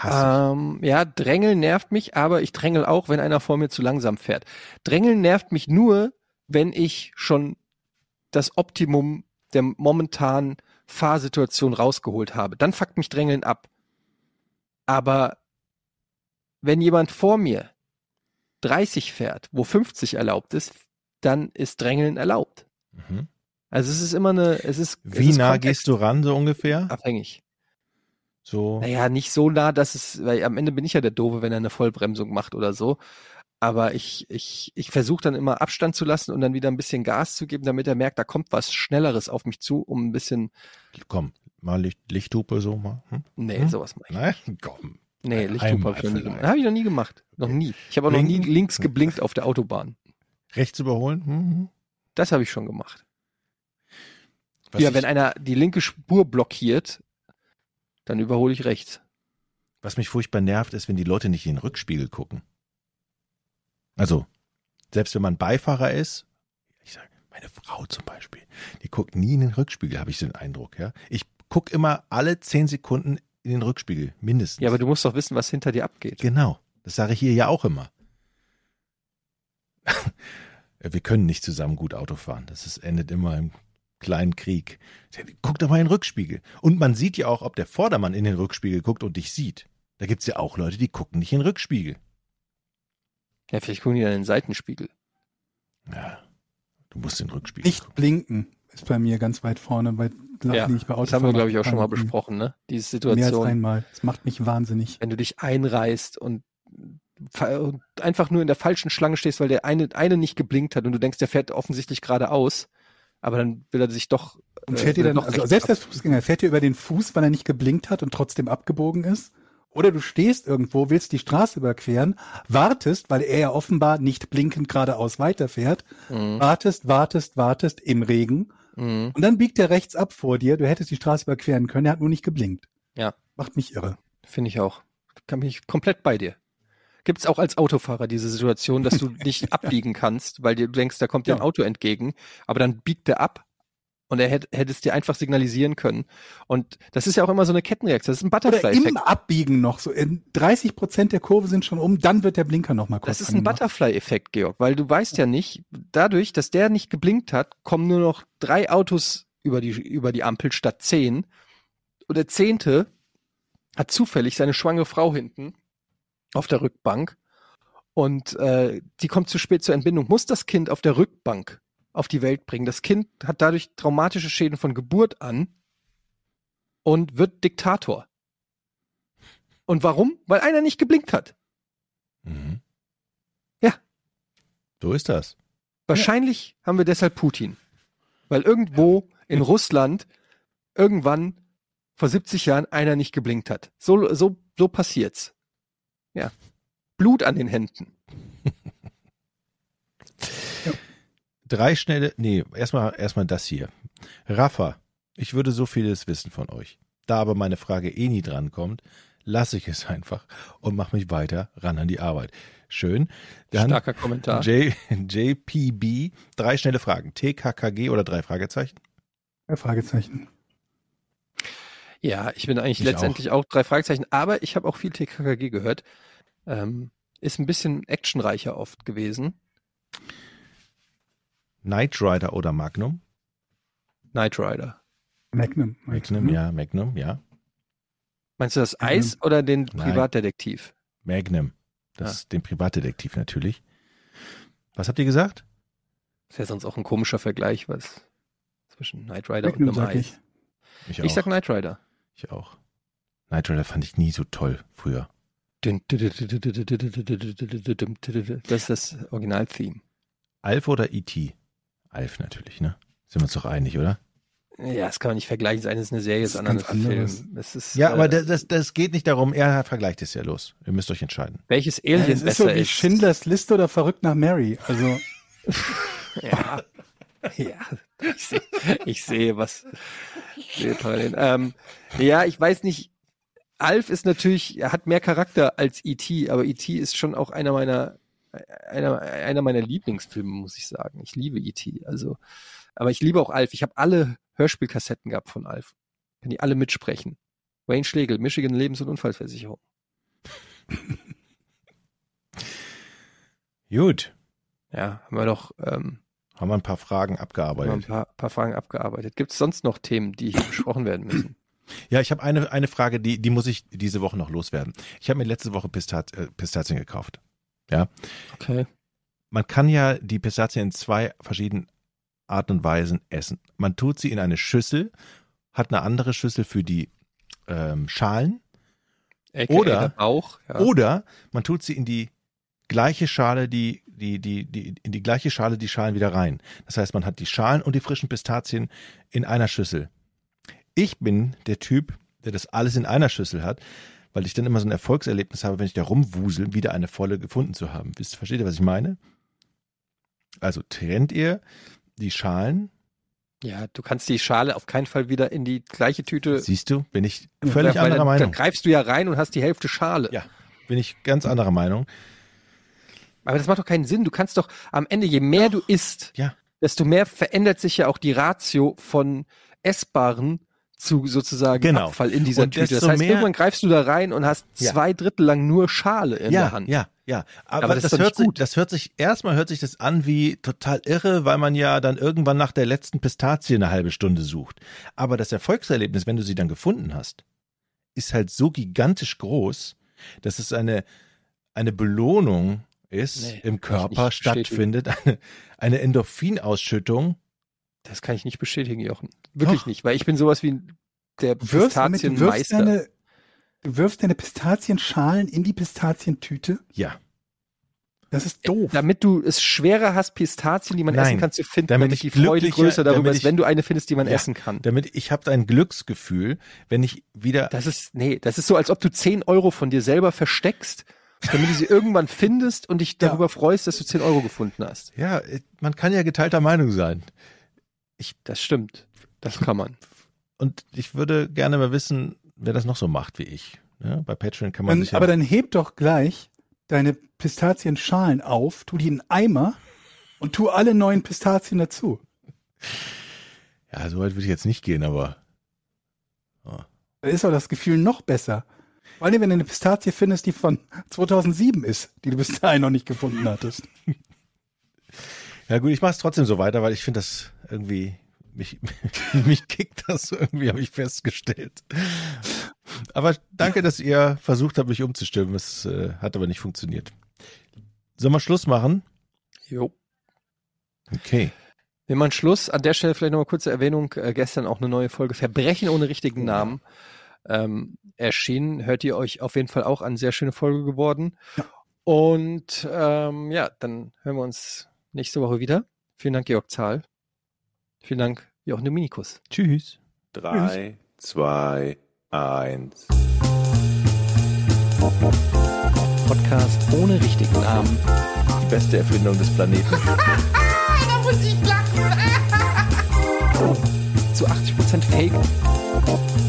Ähm, ja, Drängeln nervt mich, aber ich drängel auch, wenn einer vor mir zu langsam fährt. Drängeln nervt mich nur, wenn ich schon das Optimum der momentanen Fahrsituation rausgeholt habe. Dann fuckt mich Drängeln ab. Aber wenn jemand vor mir 30 fährt, wo 50 erlaubt ist, dann ist Drängeln erlaubt. Mhm. Also es ist immer eine, es ist es Wie ist nah gehst du ran, so ungefähr? abhängig. So. Naja, nicht so nah, dass es, weil am Ende bin ich ja der Doofe, wenn er eine Vollbremsung macht oder so. Aber ich, ich, ich versuche dann immer Abstand zu lassen und dann wieder ein bisschen Gas zu geben, damit er merkt, da kommt was Schnelleres auf mich zu, um ein bisschen, Komm, mal Licht, Lichthupe so mal. Hm? nee, Hm? sowas mache ich. Nein, komm. Nee, Lichthupe habe ich noch nie vielleicht. gemacht. Habe ich noch nie gemacht. Noch nie. Ich habe auch noch nie links geblinkt auf der Autobahn. Rechts überholen? Mhm. Das habe ich schon gemacht. Was, ja, wenn einer die linke Spur blockiert, dann überhole ich rechts. was mich furchtbar nervt, ist, wenn die Leute nicht in den Rückspiegel gucken. Also, selbst wenn man Beifahrer ist, ich sage, meine Frau zum Beispiel, die guckt nie in den Rückspiegel, habe ich so den Eindruck, ja. Ich gucke immer alle zehn Sekunden in den Rückspiegel, mindestens. Ja, aber du musst doch wissen, was hinter dir abgeht. Genau, das sage ich hier ja auch immer. Wir können nicht zusammen gut Auto fahren. Das ist, endet immer im kleinen Krieg. Guck doch mal in den Rückspiegel. Und man sieht ja auch, ob der Vordermann in den Rückspiegel guckt und dich sieht. Da gibt's ja auch Leute, die gucken nicht in den Rückspiegel. Ja, vielleicht gucken die dann in den Seitenspiegel. Ja. Du musst den Rückspiegel Nicht gucken. blinken ist bei mir ganz weit vorne, bei Ja, die ich bei das haben wir, glaube ich, auch schon mal besprochen, ne? Diese Mehr als Situation, einmal. Das macht mich wahnsinnig. wenn du dich einreißt und einfach nur in der falschen Schlange stehst, weil der eine, eine nicht geblinkt hat und du denkst, der fährt offensichtlich geradeaus, aber dann will er sich doch. Und äh, fährt ihr will dann, also selbst als Fußgänger, fährt ihr über den Fuß, weil er nicht geblinkt hat und trotzdem abgebogen ist? Oder du stehst irgendwo, willst die Straße überqueren, wartest, weil er ja offenbar nicht blinkend geradeaus weiterfährt, Mhm. wartest, wartest, wartest im Regen Mhm. und dann biegt er rechts ab vor dir, du hättest die Straße überqueren können, er hat nur nicht geblinkt. Ja. Macht mich irre. Finde ich auch. Kann mich komplett bei dir. Gibt es auch als Autofahrer diese Situation, dass du nicht abbiegen kannst, weil du denkst, da kommt dir ein Ja. Auto entgegen, aber dann biegt er ab und er hätte, hätte es dir einfach signalisieren können. Und das ist ja auch immer so eine Kettenreaktion. Das ist ein Oder Butterfly-Effekt. im Abbiegen noch, so in 30 Prozent der Kurve sind schon um, dann wird der Blinker noch mal kurz Das ist ein. Butterfly-Effekt, Georg, weil du weißt ja nicht, dadurch, dass der nicht geblinkt hat, kommen nur noch drei Autos über die, über die Ampel statt zehn. Und der zehnte hat zufällig seine schwangere Frau hinten auf der Rückbank und äh, die kommt zu spät zur Entbindung, muss das Kind auf der Rückbank auf die Welt bringen. Das Kind hat dadurch traumatische Schäden von Geburt an und wird Diktator. Und warum? Weil einer nicht geblinkt hat. Mhm. Ja. So ist das. Wahrscheinlich haben wir deshalb Putin. Weil irgendwo in Russland irgendwann vor 70 Jahren einer nicht geblinkt hat. So, so, so passiert's. Ja. Blut an den Händen. Drei schnelle, nee, erstmal erstmal das hier. Rafa, ich würde so vieles wissen von euch. Da aber meine Frage eh nie drankommt, lasse ich es einfach und mache mich weiter ran an die Arbeit. Schön. Dann Starker Kommentar. J, JPB, drei schnelle Fragen. TKKG oder drei Fragezeichen? Ja, Fragezeichen. Ja, ich bin eigentlich Ich letztendlich auch. drei Fragezeichen, aber ich habe auch viel TKKG gehört. Ähm, ist ein bisschen actionreicher oft gewesen. Knight Rider oder Magnum? Knight Rider. Magnum. du, Magnum, ne? ja, Magnum, ja. Meinst du das Mhm. Eis oder den Nein. Privatdetektiv? Magnum. Das ist den Privatdetektiv natürlich. Was habt ihr gesagt? Das ist ja sonst auch ein komischer Vergleich, was zwischen Knight Rider Magnum und einem Eis. ich. Ich Ich sag Knight Rider. Ich auch. Night Rider fand ich nie so toll früher. Das ist das Original-Theme. Alf oder E.T.? Alf natürlich, ne? Sind wir uns doch einig, oder? Ja, das kann man nicht vergleichen. Das eine ist eine Serie, das, das andere ist ein Film. Ist, ja, äh, aber das, das, das, geht nicht darum. Er vergleicht es ja los. Ihr müsst euch entscheiden. Welches Alien ja, das ist besser so wie ist. Schindlers Liste oder Verrückt nach Mary. Also. ja ja. Ich, seh, ich sehe was. Sehe Parallelen. Ähm, ja, ich weiß nicht. Alf ist natürlich, er hat mehr Charakter als E.T., aber E.T. ist schon auch einer meiner, einer, einer meiner Lieblingsfilme, muss ich sagen. Ich liebe E.T. Also, aber ich liebe auch Alf. Ich habe alle Hörspielkassetten gehabt von Alf. Kann die alle mitsprechen. Wayne Schlegel, Michigan Lebens- und Unfallversicherung. Gut. Ja, haben wir doch ähm, Haben wir ein paar Fragen haben wir ein abgearbeitet. paar, paar Fragen abgearbeitet. Gibt es sonst noch Themen, die hier besprochen werden müssen? Ja, ich habe eine, eine Frage, die, die muss ich diese Woche noch loswerden. Ich habe mir letzte Woche Pistat, äh, Pistazien gekauft. Okay. Man kann ja die Pistazien in zwei verschiedenen Arten und Weisen essen. Man tut sie in eine Schüssel, hat eine andere Schüssel für die ähm, Schalen AKA Oder- der Bauch. Ja. Oder man tut sie in die gleiche Schale, die, die, die, die, in die gleiche Schale die Schalen wieder rein. Das heißt, man hat die Schalen und die frischen Pistazien in einer Schüssel. Ich bin der Typ, der das alles in einer Schüssel hat, weil ich dann immer so ein Erfolgserlebnis habe, wenn ich da rumwusel, wieder eine volle gefunden zu haben. Wisst, versteht ihr, was ich meine? Also trennt ihr die Schalen, ja, du kannst die Schale auf keinen Fall wieder in die gleiche Tüte. siehst du, bin ich völlig weil anderer dann, Meinung. Dann greifst du ja rein und hast die Hälfte Schale. Ja. Bin ich ganz anderer Meinung. Aber das macht doch keinen Sinn. Du kannst doch am Ende, je mehr du isst, Ja. desto mehr verändert sich ja auch die Ratio von Essbaren zu sozusagen Genau. Abfall in dieser Und Tüte. Das heißt, irgendwann greifst du da rein und hast Ja. zwei Drittel lang nur Schale in ja, der Hand. Ja, ja. Aber, Aber das das, doch hört sich, gut. das hört sich, erstmal hört sich das an wie total irre, weil man ja dann irgendwann nach der letzten Pistazie eine halbe Stunde sucht. Aber das Erfolgserlebnis, wenn du sie dann gefunden hast, ist halt so gigantisch groß, dass es eine, eine Belohnung ist, Nee, im ich Körper stattfindet eine, eine Endorphinausschüttung. Das kann ich nicht bestätigen, Jochen. Wirklich Doch. nicht, weil ich bin sowas wie der damit, du wirfst, Pistazienmeister. deine, du wirfst deine Pistazienschalen in die Pistazientüte. Ja, Das ist doof. Damit du es schwerer hast, Pistazien, die man Nein, essen kann, zu finden, damit damit, ich die Freude glücklicher- größer darüber damit ist, ich- wenn du eine findest, die man Ja. essen kann. damit ich habe ein Glücksgefühl, wenn ich wieder Das ist, nee, das ist so, als ob du 10 Euro von dir selber versteckst, damit du sie irgendwann findest und dich Ja. darüber freust, dass du 10 Euro gefunden hast. ja, man kann ja geteilter Meinung sein. Das stimmt. Das kann man. Und ich würde gerne mal wissen, wer das noch so macht wie ich. Ja, bei Patreon kann man Dann, sich ja, aber dann heb doch gleich deine Pistazienschalen auf, tu die in einen Eimer und tu alle neuen Pistazien dazu. ja, so weit würde ich jetzt nicht gehen, aber Da ist doch das Gefühl noch besser. Vor allem, wenn du eine Pistazie findest, die von 2007 ist, die du bis dahin noch nicht gefunden hattest. ja gut, ich mache es trotzdem so weiter, weil ich finde das irgendwie mich mich kickt das so irgendwie, habe ich festgestellt. Aber danke, dass ihr versucht habt, mich umzustimmen. Es äh, hat aber nicht funktioniert. Sollen wir Schluss machen? Jo. Okay. Wir machen Schluss. An der Stelle vielleicht noch eine kurze Erwähnung. Äh, gestern auch eine neue Folge Verbrechen ohne richtigen Namen ähm, erschienen. Hört ihr euch auf jeden Fall auch an. Sehr schöne Folge geworden. Ja. Und ähm, ja, dann hören wir uns nächste Woche wieder. Vielen Dank, Georg Zahl. Vielen Dank, Jochen Dominikus. Tschüss. Drei, zwei, eins. Podcast ohne richtigen Namen. Die beste Erfindung des Planeten. Da muss ich lachen. Zu 80% Fake.